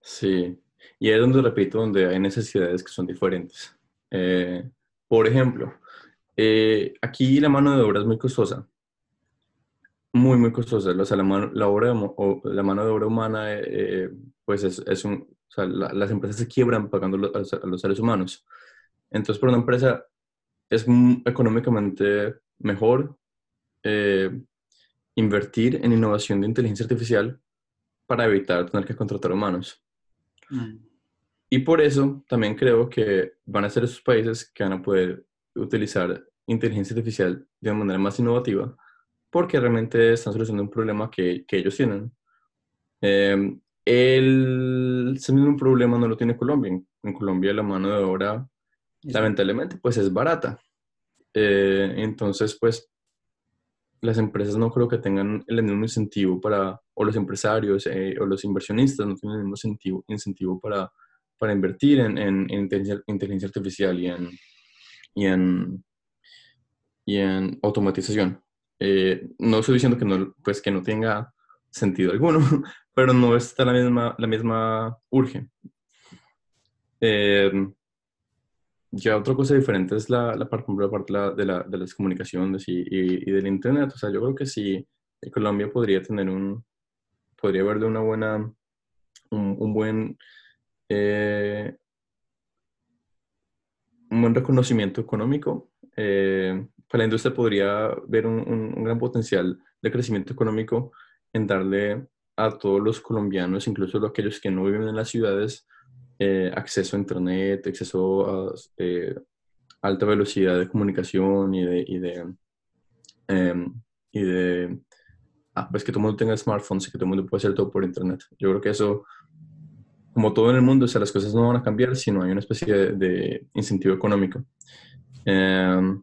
S4: Sí, y es donde repito, donde hay necesidades que son diferentes. Eh, por ejemplo, eh, aquí la mano de obra es muy costosa. Muy, muy costosa. O sea, la, mano, la, obra o la mano de obra humana, eh, pues es, es un... O sea, las empresas se quiebran pagando a los, a los, seres humanos. Entonces, para una empresa es económicamente mejor invertir en innovación de inteligencia artificial para evitar tener que contratar humanos. Mm. Y por eso también creo que van a ser esos países que van a poder utilizar inteligencia artificial de una manera más innovativa, porque realmente están solucionando un problema que, que ellos tienen. Eh, el, ese mismo problema no lo tiene Colombia. En, Colombia la mano de obra, lamentablemente, pues es barata. Eh, entonces, pues, las empresas no creo que tengan el mismo incentivo para, o los empresarios eh, o los inversionistas no tienen el mismo incentivo, incentivo para para invertir en, en, inteligencia, artificial y en, y en, y en automatización. Eh, no estoy diciendo que no, pues, que no tenga sentido alguno, pero no está la misma, la misma urge. Eh, ya otra cosa diferente es la, la parte, la parte de, la, de, las comunicaciones y, y, del Internet. O sea, yo creo que sí, Colombia podría tener un, podría haber de una buena, un, buen eh, un buen reconocimiento económico. Eh, para la industria podría ver un, gran potencial de crecimiento económico en darle a todos los colombianos, incluso a aquellos que no viven en las ciudades, eh, acceso a Internet, acceso a alta velocidad de comunicación y de... Em, y de ah, pues que todo el mundo tenga smartphones y que todo el mundo pueda hacer todo por Internet. Yo creo que eso como todo en el mundo, o las cosas no van a cambiar si no hay una especie de, incentivo económico. Em,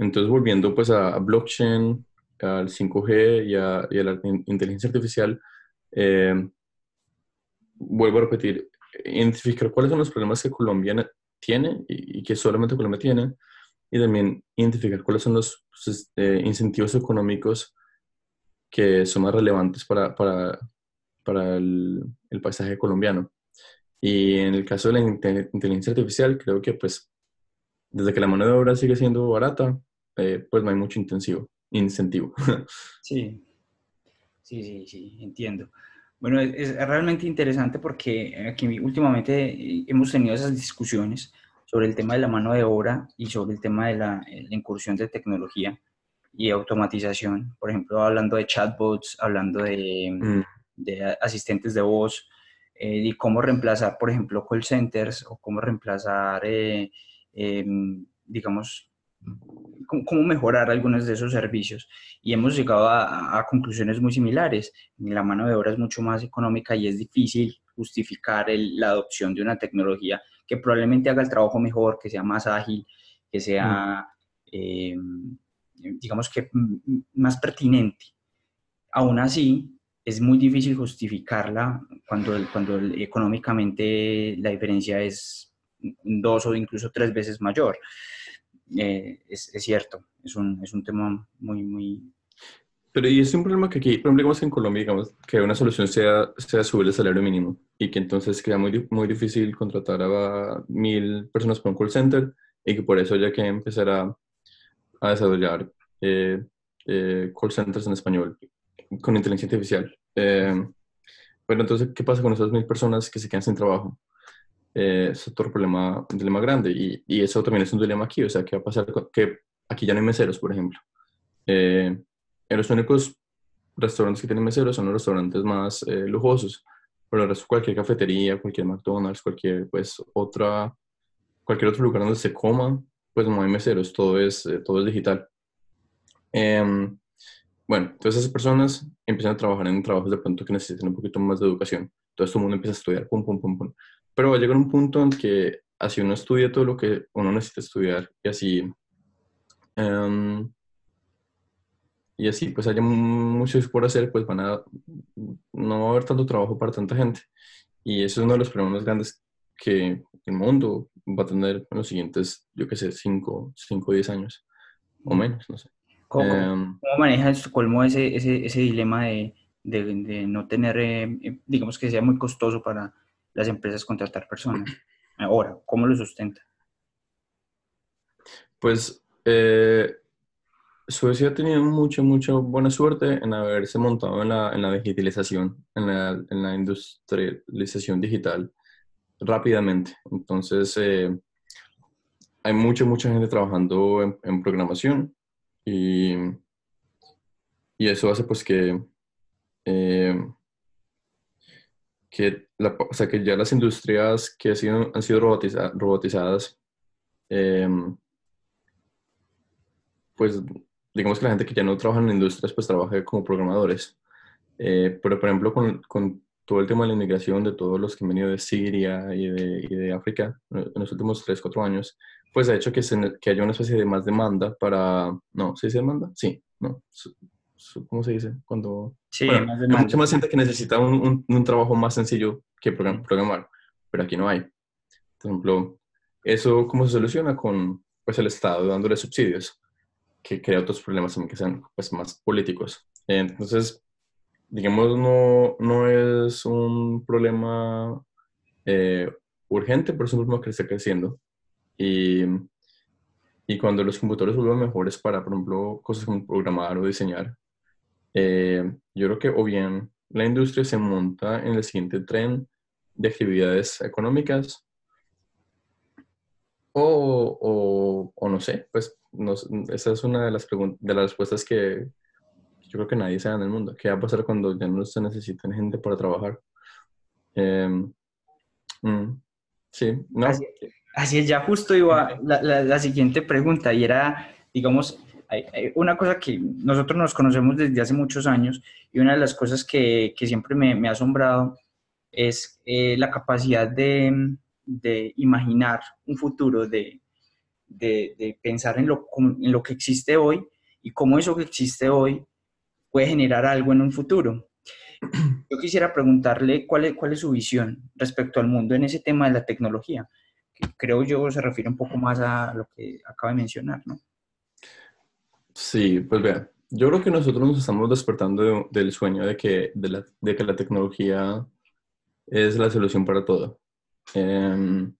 S4: entonces, volviendo pues a, blockchain, al 5G y a, la inteligencia artificial, em, vuelvo a repetir, identificar cuáles son los problemas que Colombia tiene y, que solamente Colombia tiene, y también identificar cuáles son los pues, este, incentivos económicos que son más relevantes para, para, para el, el, paisaje colombiano. Y en el caso de la inteligencia artificial, creo que pues desde que la mano de obra sigue siendo barata, eh, pues no hay mucho intensivo, incentivo.
S1: Sí, sí, sí, sí, entiendo. Bueno, es, realmente interesante porque aquí últimamente hemos tenido esas discusiones sobre el tema de la mano de obra y sobre el tema de la, la incursión de tecnología y automatización. Por ejemplo, hablando de chatbots, hablando de, mm de asistentes de voz eh, y cómo reemplazar, por ejemplo, call centers o cómo reemplazar, eh, em, digamos, cómo, mejorar algunos de esos servicios. Y hemos llegado a, conclusiones muy similares. La mano de obra es mucho más económica y es difícil justificar la adopción de una tecnología que probablemente haga el trabajo mejor, que sea más ágil, que sea, em, digamos que más pertinente. Aún así, es muy difícil justificarla cuando, cuando económicamente la diferencia es dos o incluso tres veces mayor. Eh, es, es, cierto, es un, es un tema muy, muy...
S4: pero y es un problema que aquí, por ejemplo, digamos en Colombia, digamos, que una solución sea, sea subir el salario mínimo y que entonces queda muy, muy difícil contratar a mil personas para un call center y que por eso haya que empezar a, a desarrollar eh, eh, call centers en español con inteligencia artificial. Eh, bueno, entonces, ¿qué pasa con esas mil personas que se quedan sin trabajo? Eh, es otro problema, un dilema grande y, y, eso también es un dilema aquí, o sea, ¿qué va a pasar? Que aquí ya no hay meseros, por ejemplo. Eh, los únicos restaurantes que tienen meseros son los restaurantes más eh, lujosos, pero el resto cualquier cafetería, cualquier McDonald's, cualquier pues otra, cualquier otro lugar donde se coma, pues no hay meseros, todo es, eh, todo es digital. Em, bueno, entonces esas personas empiezan a trabajar en trabajos de pronto que necesitan un poquito más de educación. Entonces todo el mundo empieza a estudiar, pum, pum, pum, pum. Pero va a llegar un punto en que así uno estudia todo lo que uno necesita estudiar y así, um, y así pues haya mucho por hacer, pues van a, no va a haber tanto trabajo para tanta gente. Y eso es uno de los problemas grandes que el mundo va a tener en los siguientes, yo qué sé, 5 o 10 años o menos, no sé.
S1: ¿Cómo, um, ¿cómo manejas, Colmo, ese, ese, ese dilema de, de, de no tener, eh, digamos que sea muy costoso para las empresas contratar personas. Ahora, ¿cómo lo sustenta?
S4: Pues eh, Suecia ha tenido mucha, mucha buena suerte en haberse montado en la, en la digitalización, en la, en la, industrialización digital rápidamente. Entonces, eh, hay mucha, mucha gente trabajando en, programación y, y, eso hace pues que eh, que, la, o sea, que ya las industrias que han sido, han sido robotiza, robotizadas, eh, pues digamos que la gente que ya no trabaja en industrias, pues trabaja como programadores. Eh, pero, por ejemplo, con, con, todo el tema de la inmigración de todos los que han venido de Siria y de, y de África en los últimos 3, 4 años, pues ha hecho que, se, que haya una especie de más demanda para... No, ¿se dice demanda? Sí, no. ¿Cómo se dice? Cuando
S1: Sí,
S4: bueno,
S1: más
S4: hay mucha más gente que necesita un, un, un trabajo más sencillo que program, programar, pero aquí no hay. Por ejemplo, ¿eso cómo se soluciona? Con pues, el Estado dándole subsidios, que crea otros problemas también que sean pues, más políticos. Entonces, digamos, no, no es un problema eh, urgente, pero es un problema que está creciendo. Y, y cuando los computadores vuelvan mejores para, por ejemplo, cosas como programar o diseñar, eh, yo creo que o bien la industria se monta en el siguiente tren de actividades económicas o, o, o no sé, pues no, esa es una de las, de las respuestas que yo creo que nadie sabe en el mundo. ¿Qué va a pasar cuando ya no se necesitan gente para trabajar? Eh, mm, sí, no.
S1: Así, así, es, ya justo iba la, la, la siguiente pregunta y era, digamos, hay, hay una cosa que nosotros nos conocemos desde hace muchos años y una de las cosas que, que siempre me, me, ha asombrado es eh, la capacidad de, de, imaginar un futuro, de, de, de pensar en lo, en lo, que existe hoy y cómo eso que existe hoy puede generar algo en un futuro. Yo quisiera preguntarle cuál es, cuál es su visión respecto al mundo en ese tema de la tecnología, que creo yo se refiere un poco más a lo que acaba de mencionar, ¿no?
S4: Sí, pues vea, yo creo que nosotros nos estamos despertando de, del sueño de que, de, la, de, que la tecnología es la solución para todo. Em,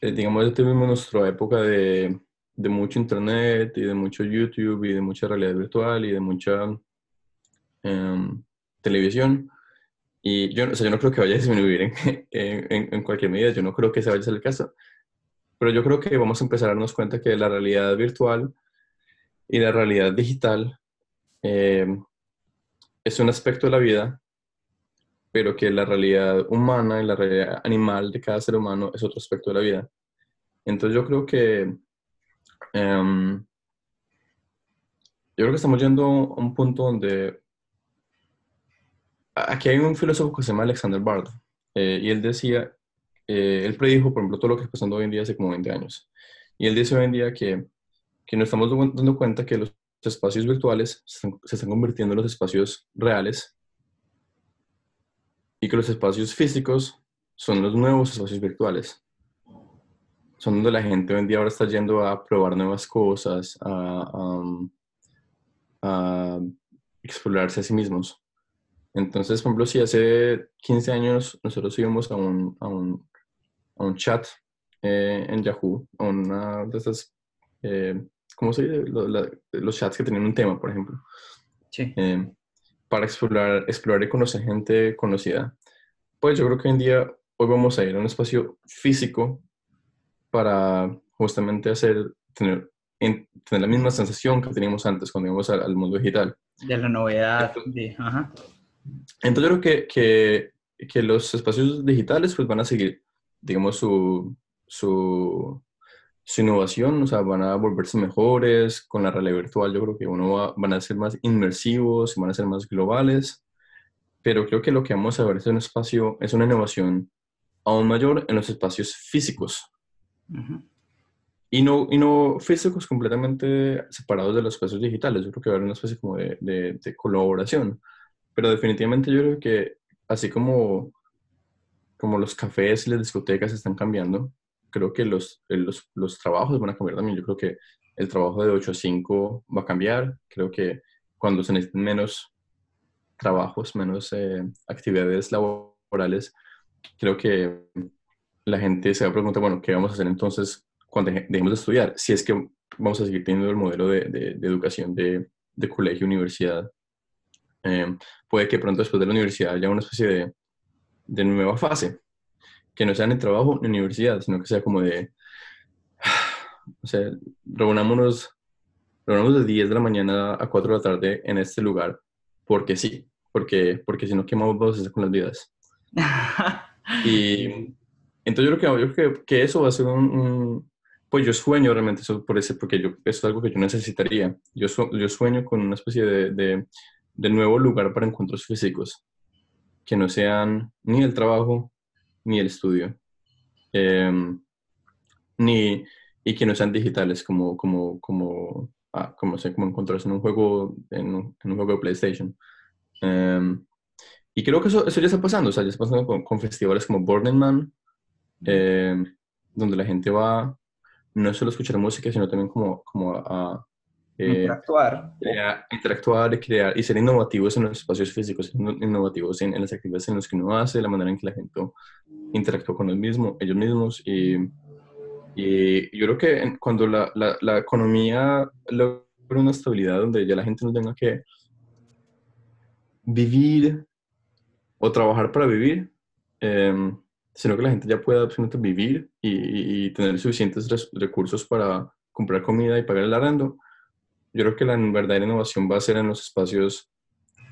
S4: eh, digamos, tuvimos nuestra época de, de, mucho internet y de mucho YouTube y de mucha realidad virtual y de mucha eh, televisión. Y yo, o sea, yo no creo que vaya a disminuir en, en, en, cualquier medida, yo no creo que se vaya a ser el caso. Pero yo creo que vamos a empezar a darnos cuenta que la realidad virtual y la realidad digital eh, es un aspecto de la vida, pero que la realidad humana y la realidad animal de cada ser humano es otro aspecto de la vida. Entonces yo creo que um, yo creo que estamos yendo a un punto donde aquí hay un filósofo que se llama Alexander Bard eh, y él decía, eh, él predijo, por ejemplo, todo lo que está pasando hoy en día hace como 20 años. Y él dice hoy en día que que nos estamos dando cuenta que los espacios virtuales se están, convirtiendo en los espacios reales y que los espacios físicos son los nuevos espacios virtuales. Son donde la gente hoy en día ahora está yendo a probar nuevas cosas, a, a, a explorarse a sí mismos. Entonces, por ejemplo, si hace 15 años nosotros íbamos a un, a un, a un chat eh, en Yahoo, a una de esas, eh, ¿cómo se dice? los chats que tenían un tema, por ejemplo.
S1: Sí.
S4: Eh, para explorar, explorar y conocer gente conocida. Pues yo creo que hoy en día, hoy vamos a ir a un espacio físico para justamente hacer, tener, tener la misma sensación que teníamos antes cuando íbamos al, al mundo digital.
S1: De la novedad.
S4: Entonces-
S1: de- ajá.
S4: Entonces yo creo que, que, que los espacios digitales pues van a seguir, digamos, su, su, su innovación, o sea, van a volverse mejores con la realidad virtual. Yo creo que uno va- van a ser más inmersivos, van a ser más globales, pero creo que lo que vamos a ver es un espacio, es una innovación aún mayor en los espacios físicos y no, y no físicos completamente separados de los espacios digitales. Yo creo que va a haber una especie como de, de, de colaboración. Pero definitivamente yo creo que así como, como los cafés y las discotecas están cambiando, creo que los, eh, los, los trabajos van a cambiar también. Yo creo que el trabajo de 8 a 5 va a cambiar. Creo que cuando se necesiten menos trabajos, menos eh, actividades laborales, creo que la gente se va a preguntar, bueno, ¿qué vamos a hacer entonces cuando deje- dejemos de estudiar? Si es que vamos a seguir teniendo el modelo de, de- de educación de, de colegio, universidad. Eh, puede que pronto después de la universidad haya una especie de nueva fase, que no sea ni trabajo ni universidad, sino que sea como de, o sea, reunámonos, reunámonos de 10 de la mañana a 4 de la tarde en este lugar, porque sí, porque, porque si no quemamos voces con las vidas. Y entonces yo creo que, yo creo que, que eso va a ser un, un- pues yo sueño realmente eso por ese, porque yo, eso es algo que yo necesitaría. Yo, yo sueño con una especie de, de, de nuevo lugar para encuentros físicos, que no sean ni el trabajo ni el estudio, Em, ni, y que no sean digitales como, como, como, ah, como, sé, como encontrarse en un juego, en un, en un juego de PlayStation. Em, y creo que eso, eso ya está pasando, o sea, ya está pasando con, con festivales como Burning Man, eh, donde la gente va no solo a escuchar música, sino también como, como a, eh,
S1: Interactuar.
S4: crear- interactuar y crear y ser innovativos en los espacios físicos, inno- innovativos en, en las actividades en las que uno hace, la manera en que la gente interactúa con ellos mismos, ellos mismos. Y, y yo creo que cuando la, la, la economía logra una estabilidad donde ya la gente no tenga que vivir o trabajar para vivir, em, sino que la gente ya pueda simplemente vivir y, y- y tener suficientes res- recursos para comprar comida y pagar el arrendo. Yo creo que la verdadera innovación va a ser en los espacios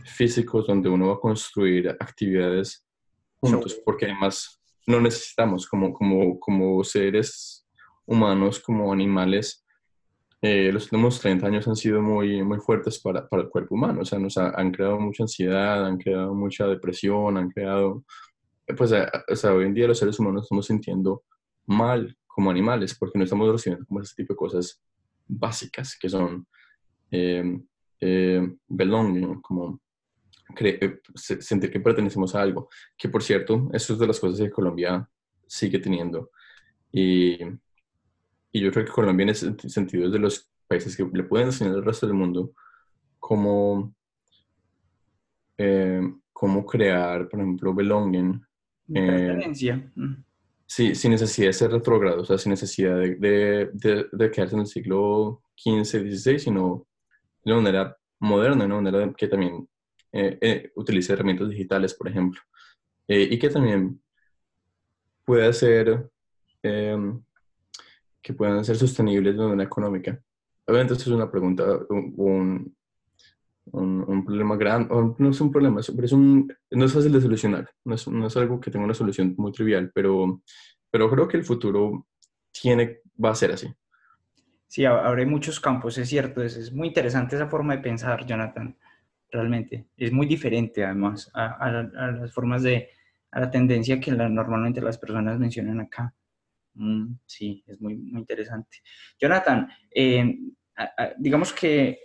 S4: físicos donde uno va a construir actividades juntos,
S1: Seguro.
S4: porque además no necesitamos como, como, como seres humanos, como animales, eh, los últimos 30 años han sido muy, muy fuertes para, para el cuerpo humano, o sea, nos ha- han creado mucha ansiedad, han creado mucha depresión, han creado, eh, pues, a- a- o sea, hoy en día los seres humanos nos estamos sintiendo mal como animales, porque no estamos recibiendo como ese tipo de cosas básicas que son eh, eh, belonging, como eh, se- sentir que pertenecemos a algo, que por cierto, eso es de las cosas que Colombia sigue teniendo. Y, y yo creo que Colombia en ese sentido es de los países que le pueden enseñar al resto del mundo cómo, eh, cómo crear, por ejemplo, belonging, eh,
S1: Pertenencia. Mm.
S4: Sí, sin necesidad de ser retrógrado, o sea, sin necesidad de, de, de- de quedarse en el siglo XV, XVI, sino de una manera moderna, de una manera que también eh, eh, utilice herramientas digitales, por ejemplo, Eh, y que también pueda ser, em, que puedan ser sostenibles de manera económica. Obviamente esto es una pregunta, un, un, un- problema grande, no es un problema, pero es un, no es fácil de solucionar, no es, no es algo que tenga una solución muy trivial, pero, pero creo que el futuro tiene, va a ser así.
S1: Sí, abre muchos campos, es cierto. Es, es muy interesante esa forma de pensar, Jonathan. Realmente. Es muy diferente, además, a, a- a las formas de, a la tendencia que la- normalmente las personas mencionan acá. Mm, sí, es muy, muy interesante. Jonathan, eh, a- digamos que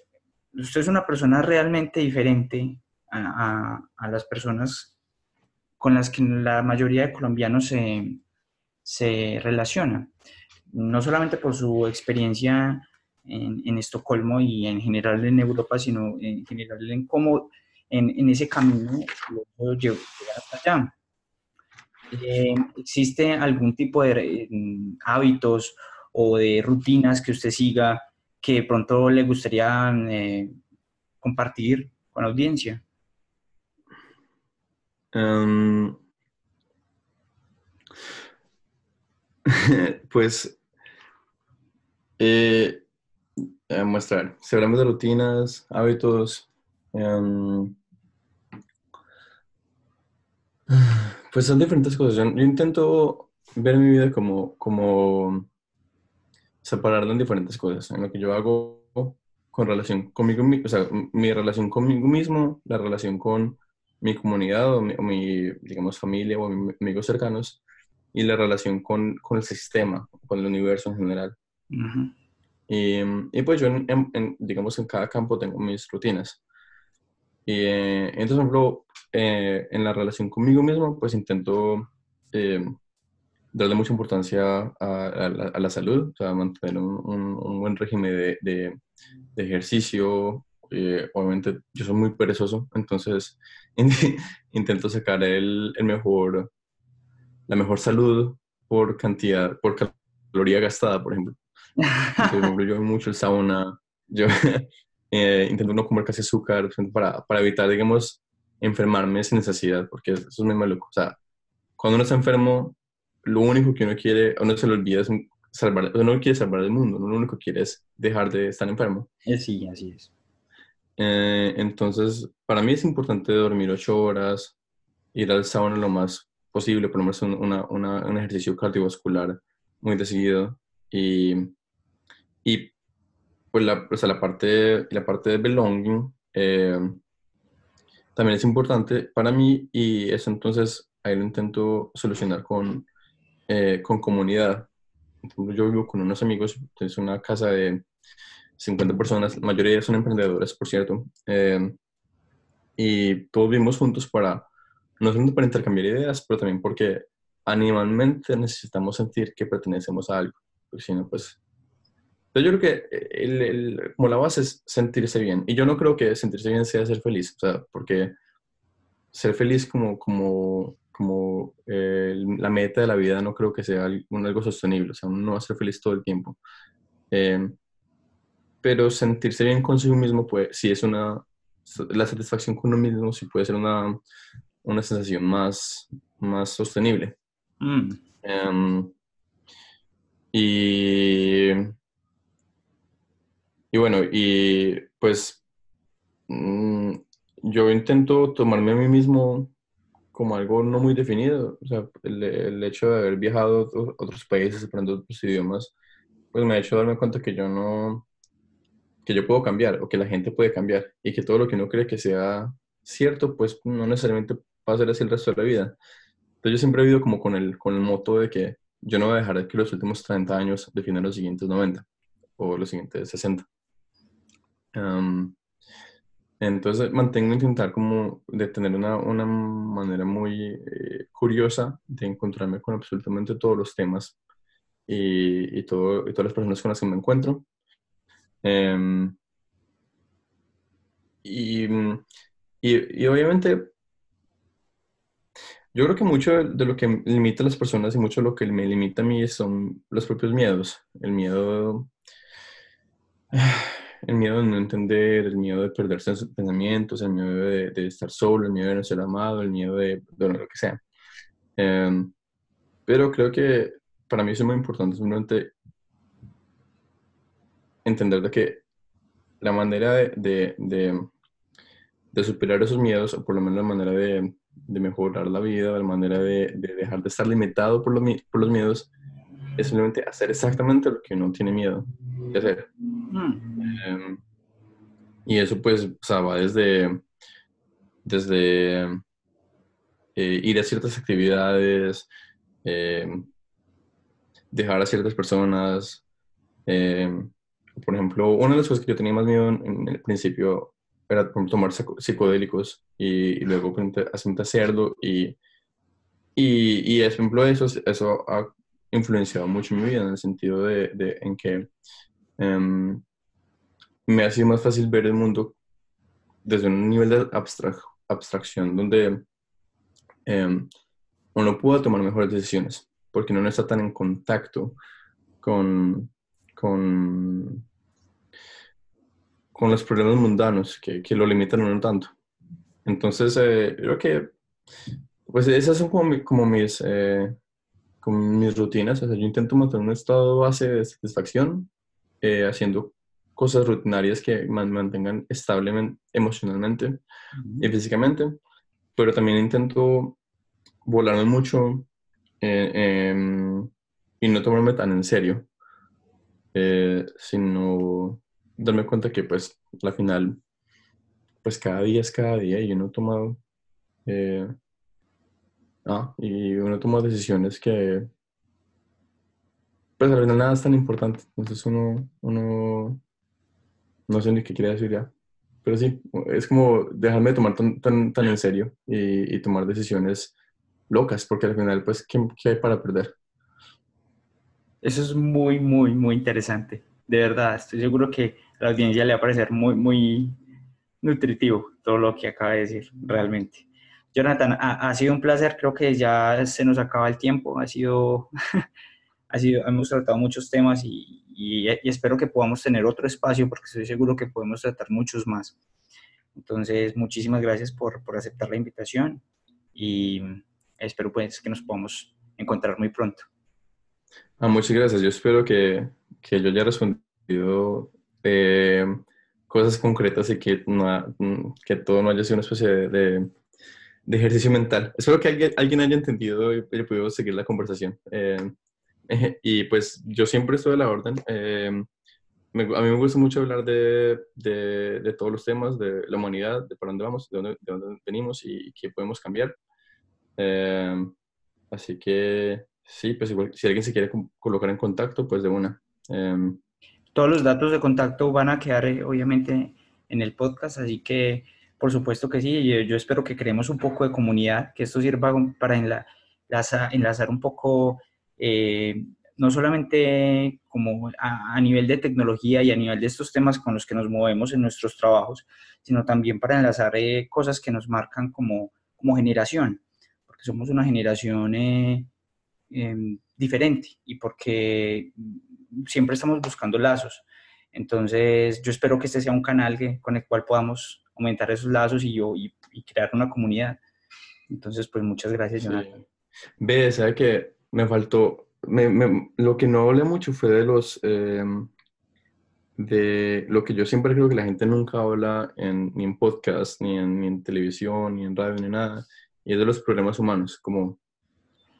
S1: usted es una persona realmente diferente a, a- las personas con las que la mayoría de colombianos se, se relacionan no solamente por su experiencia en, Estocolmo y en general en Europa, sino en general en cómo en, ese camino lo llevar hasta allá. Eh, ¿Existe algún tipo de hábitos o de rutinas que usted siga que pronto le gustaría eh, compartir con la audiencia?
S4: Um, pues, eh, a mostrar, si hablamos de rutinas, hábitos, um, pues son diferentes cosas. Yo, intento ver mi vida como, como separarla en diferentes cosas. En lo que yo hago con relación conmigo, o mi relación conmigo mismo, la relación con mi comunidad o mi, digamos, familia o amigos cercanos y la relación con, con, el sistema, con el universo en general. Y, y, pues yo, en, digamos, en cada campo tengo mis rutinas. Y eh, entonces, por ejemplo, eh, en la relación conmigo mismo, pues intento eh, darle mucha importancia a, la, salud, o sea, mantener un, un, buen régimen de, de, ejercicio. obviamente, yo soy muy perezoso, entonces intento sacar el, el, mejor, la mejor salud por cantidad, por caloría gastada, por ejemplo. Ejemplo, yo mucho el sauna, yo eh, intento no comer casi azúcar para, para, evitar, digamos, enfermarme sin necesidad, porque eso es muy maluco. O sea, cuando uno está enfermo, lo único que uno quiere, uno se le olvida es salvar, uno no quiere salvar el mundo, uno lo único que quiere es dejar de estar enfermo.
S1: Eh, sí, así es.
S4: Eh, entonces, para mí es importante dormir ocho horas, ir al sauna lo más posible, por lo menos una, una, un ejercicio cardiovascular muy decidido y, y pues la, o sea, la, parte, la parte de belonging eh, también es importante para mí y eso entonces ahí lo intento solucionar con, eh, con comunidad. Yo vivo con unos amigos, es una casa de 50 personas, la mayoría son emprendedores, por cierto, eh, y todos vivimos juntos para, no solamente para intercambiar ideas, pero también porque animalmente necesitamos sentir que pertenecemos a algo, porque si no, pues yo creo que eh, el, como la base es sentirse bien. Y yo no creo que sentirse bien sea ser feliz, o sea, porque ser feliz como, como, como eh, la meta de la vida no creo que sea algo sostenible, o sea, uno no va a ser feliz todo el tiempo. Eh, pero sentirse bien consigo mismo, pues sí es una, la satisfacción con uno mismo sí puede ser una, una sensación más, más sostenible. Mm. Em, y y bueno, y pues mm, yo intento tomarme a mí mismo como algo no muy definido. O sea, el, hecho de haber viajado a otros países, aprendiendo otros idiomas, pues me ha hecho darme cuenta que yo no, que yo puedo cambiar o que la gente puede cambiar y que todo lo que uno cree que sea cierto, pues no necesariamente va a ser así el resto de la vida. Entonces yo siempre he vivido como con el, con el moto de que yo no voy a dejar que los últimos 30 años definan los siguientes 90 o los siguientes 60 entonces mantengo intentar como de tener una, una manera muy eh, curiosa de encontrarme con absolutamente todos los temas y, y, todo, y todas las personas con las que me encuentro. Em, y, y, y, obviamente yo creo que mucho de lo que limita a las personas y mucho de lo que me limita a mí son los propios miedos. El miedo el miedo de no entender, el miedo de perderse sus pensamientos, el miedo de, estar solo, el miedo de no ser amado, el miedo de, de lo que sea. Em, pero creo que para mí es muy importante simplemente entender de que la manera de, de, superar esos miedos, o por lo menos la manera de, mejorar la vida, la manera de, dejar de estar limitado por los, por los miedos, es simplemente hacer exactamente lo que uno tiene miedo de hacer. Mm. Y eso pues va desde, desde eh, ir a ciertas actividades, em, dejar a ciertas personas. Em, por ejemplo, una de las cosas que yo tenía más miedo en, el principio era tomar psicodélicos y, luego hacer hacerlo y, y, y, ejemplo, eso, eso ha influenciado mucho mi vida en el sentido de, de en que me ha sido más fácil ver el mundo desde un nivel de abstracción donde em, uno pueda tomar mejores decisiones, porque uno no está tan en contacto con, con, los problemas mundanos que, lo limitan uno tanto. Entonces, eh, creo que pues esas son como, como mis, eh, mis rutinas. O sea, yo intento mantener un estado base de satisfacción eh, haciendo cosas rutinarias que me mantengan estable emocionalmente y físicamente, pero también intento volarme mucho eh, em, y no tomarme tan en serio, eh, sino darme cuenta que pues la final, pues cada día es cada día y uno toma, eh, ah, y uno toma decisiones que pues al final nada es tan importante, entonces uno, uno no sé ni qué quiere decir ya. Pero sí, es como dejarme de tomar tan, tan, tan en serio y, y, tomar decisiones locas, porque al final, pues, ¿qué, ¿qué, hay para perder?
S1: Eso es muy, muy, muy interesante. De verdad, estoy seguro que a la audiencia le va a parecer muy, muy nutritivo todo lo que acaba de decir, realmente. Jonathan, ha, ha sido un placer, creo que ya se nos acaba el tiempo, ha sido, ha sido hemos tratado muchos temas y, y, espero que podamos tener otro espacio porque estoy seguro que podemos tratar muchos más. Entonces, muchísimas gracias por, por aceptar la invitación y espero pues que nos podamos encontrar muy pronto.
S4: Ah, muchas gracias. Yo espero que, que yo haya respondido eh, cosas concretas y que, no, que todo no haya sido una especie de, de, ejercicio mental. Espero que alguien, alguien haya entendido y podido seguir la conversación. Eh, y pues yo siempre estoy a la orden. Eh, a mí me gusta mucho hablar de, de, todos los temas, de la humanidad, de para dónde vamos, de dónde, de dónde venimos y, qué podemos cambiar. Eh, así que sí, pues igual, si alguien se quiere colocar en contacto, pues de una. Eh,
S1: todos los datos de contacto van a quedar obviamente en el podcast, así que por supuesto que sí, yo, yo espero que creemos un poco de comunidad, que esto sirva para enlazar, enlazar un poco eh, no solamente como a, nivel de tecnología y a nivel de estos temas con los que nos movemos en nuestros trabajos, sino también para enlazar eh, cosas que nos marcan como, como generación, porque somos una generación eh, em, diferente y porque siempre estamos buscando lazos. Entonces, yo espero que este sea un canal que, con el cual podamos aumentar esos lazos y, yo, y, crear una comunidad. Entonces, pues muchas gracias, Jonathan.
S4: Ve, sabe que me faltó, lo que no hablé mucho fue de los, em, de lo que yo siempre creo que la gente nunca habla en, ni en podcast, ni en, ni en, televisión, ni en radio, ni nada, y es de los problemas humanos, como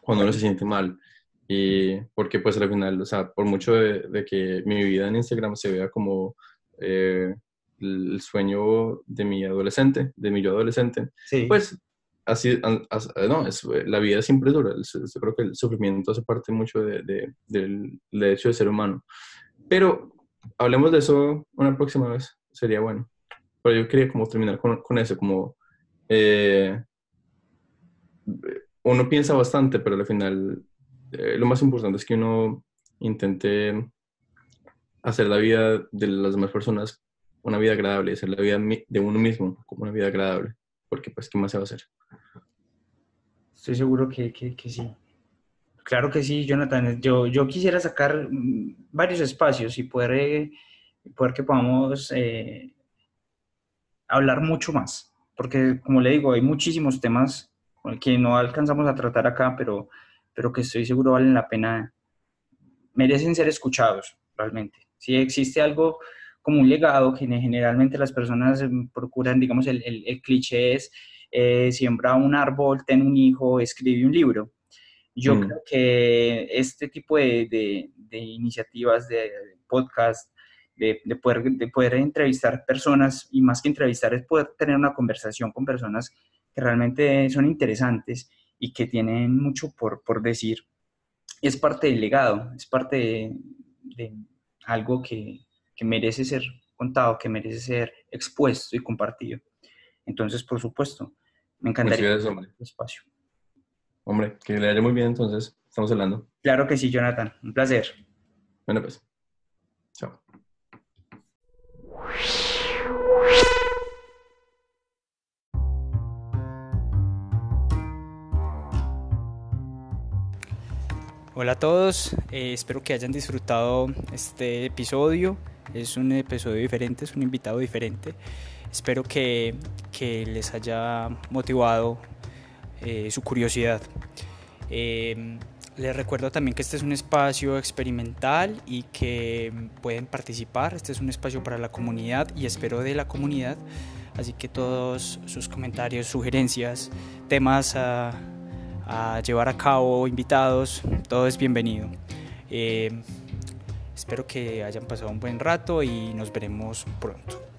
S4: cuando uno se siente mal. Y porque pues al final, o sea, por mucho de, que mi vida en Instagram se vea como eh, el sueño de mi adolescente, de mi yo adolescente, pues así, no, es, eh, la vida siempre dura. Yo creo que el sufrimiento hace parte mucho de, del, hecho de ser humano. Pero hablemos de eso una próxima vez, sería bueno. Pero yo quería como terminar con, con eso, como eh, uno piensa bastante, pero al final eh, lo más importante es que uno intente hacer la vida de las demás personas una vida agradable, hacer la vida de uno mismo como una vida agradable, porque pues, ¿qué más se va a hacer?
S1: Estoy seguro que, que, sí. Claro que sí, Jonathan. Yo, yo quisiera sacar mm, varios espacios y poder, eh, poder que podamos eh, hablar mucho más. Porque, como le digo, hay muchísimos temas que no alcanzamos a tratar acá, pero, pero que estoy seguro valen la pena, merecen ser escuchados realmente. Si existe algo como un legado que generalmente las personas procuran, digamos, el, el, el cliché es eh, siembra un árbol, ten un hijo, escribe un libro. Yo mm. creo que este tipo de, iniciativas, de podcast, de, poder, de poder entrevistar personas, y más que entrevistar, es poder tener una conversación con personas que realmente son interesantes y que tienen mucho por, por decir, es parte del legado, es parte de, algo que, que merece ser contado, que merece ser expuesto y compartido. Entonces, por supuesto, me pues encantaría.
S4: Pues hombre. Espacio. Hombre, que le haya muy bien, entonces. Estamos hablando.
S1: Claro que sí, Jonathan. Un placer.
S4: Bueno, pues. Chao.
S1: Hola a todos, eh, espero que hayan disfrutado este episodio. Es un episodio diferente, es un invitado diferente. Espero que, que les haya motivado eh, su curiosidad. Eh, les recuerdo también que este es un espacio experimental y que pueden participar. Este es un espacio para la comunidad y espero de la comunidad. Así que todos sus comentarios, sugerencias, temas a llevar a cabo, invitados, todo es bienvenido. Eh, espero que hayan pasado un buen rato y nos veremos pronto.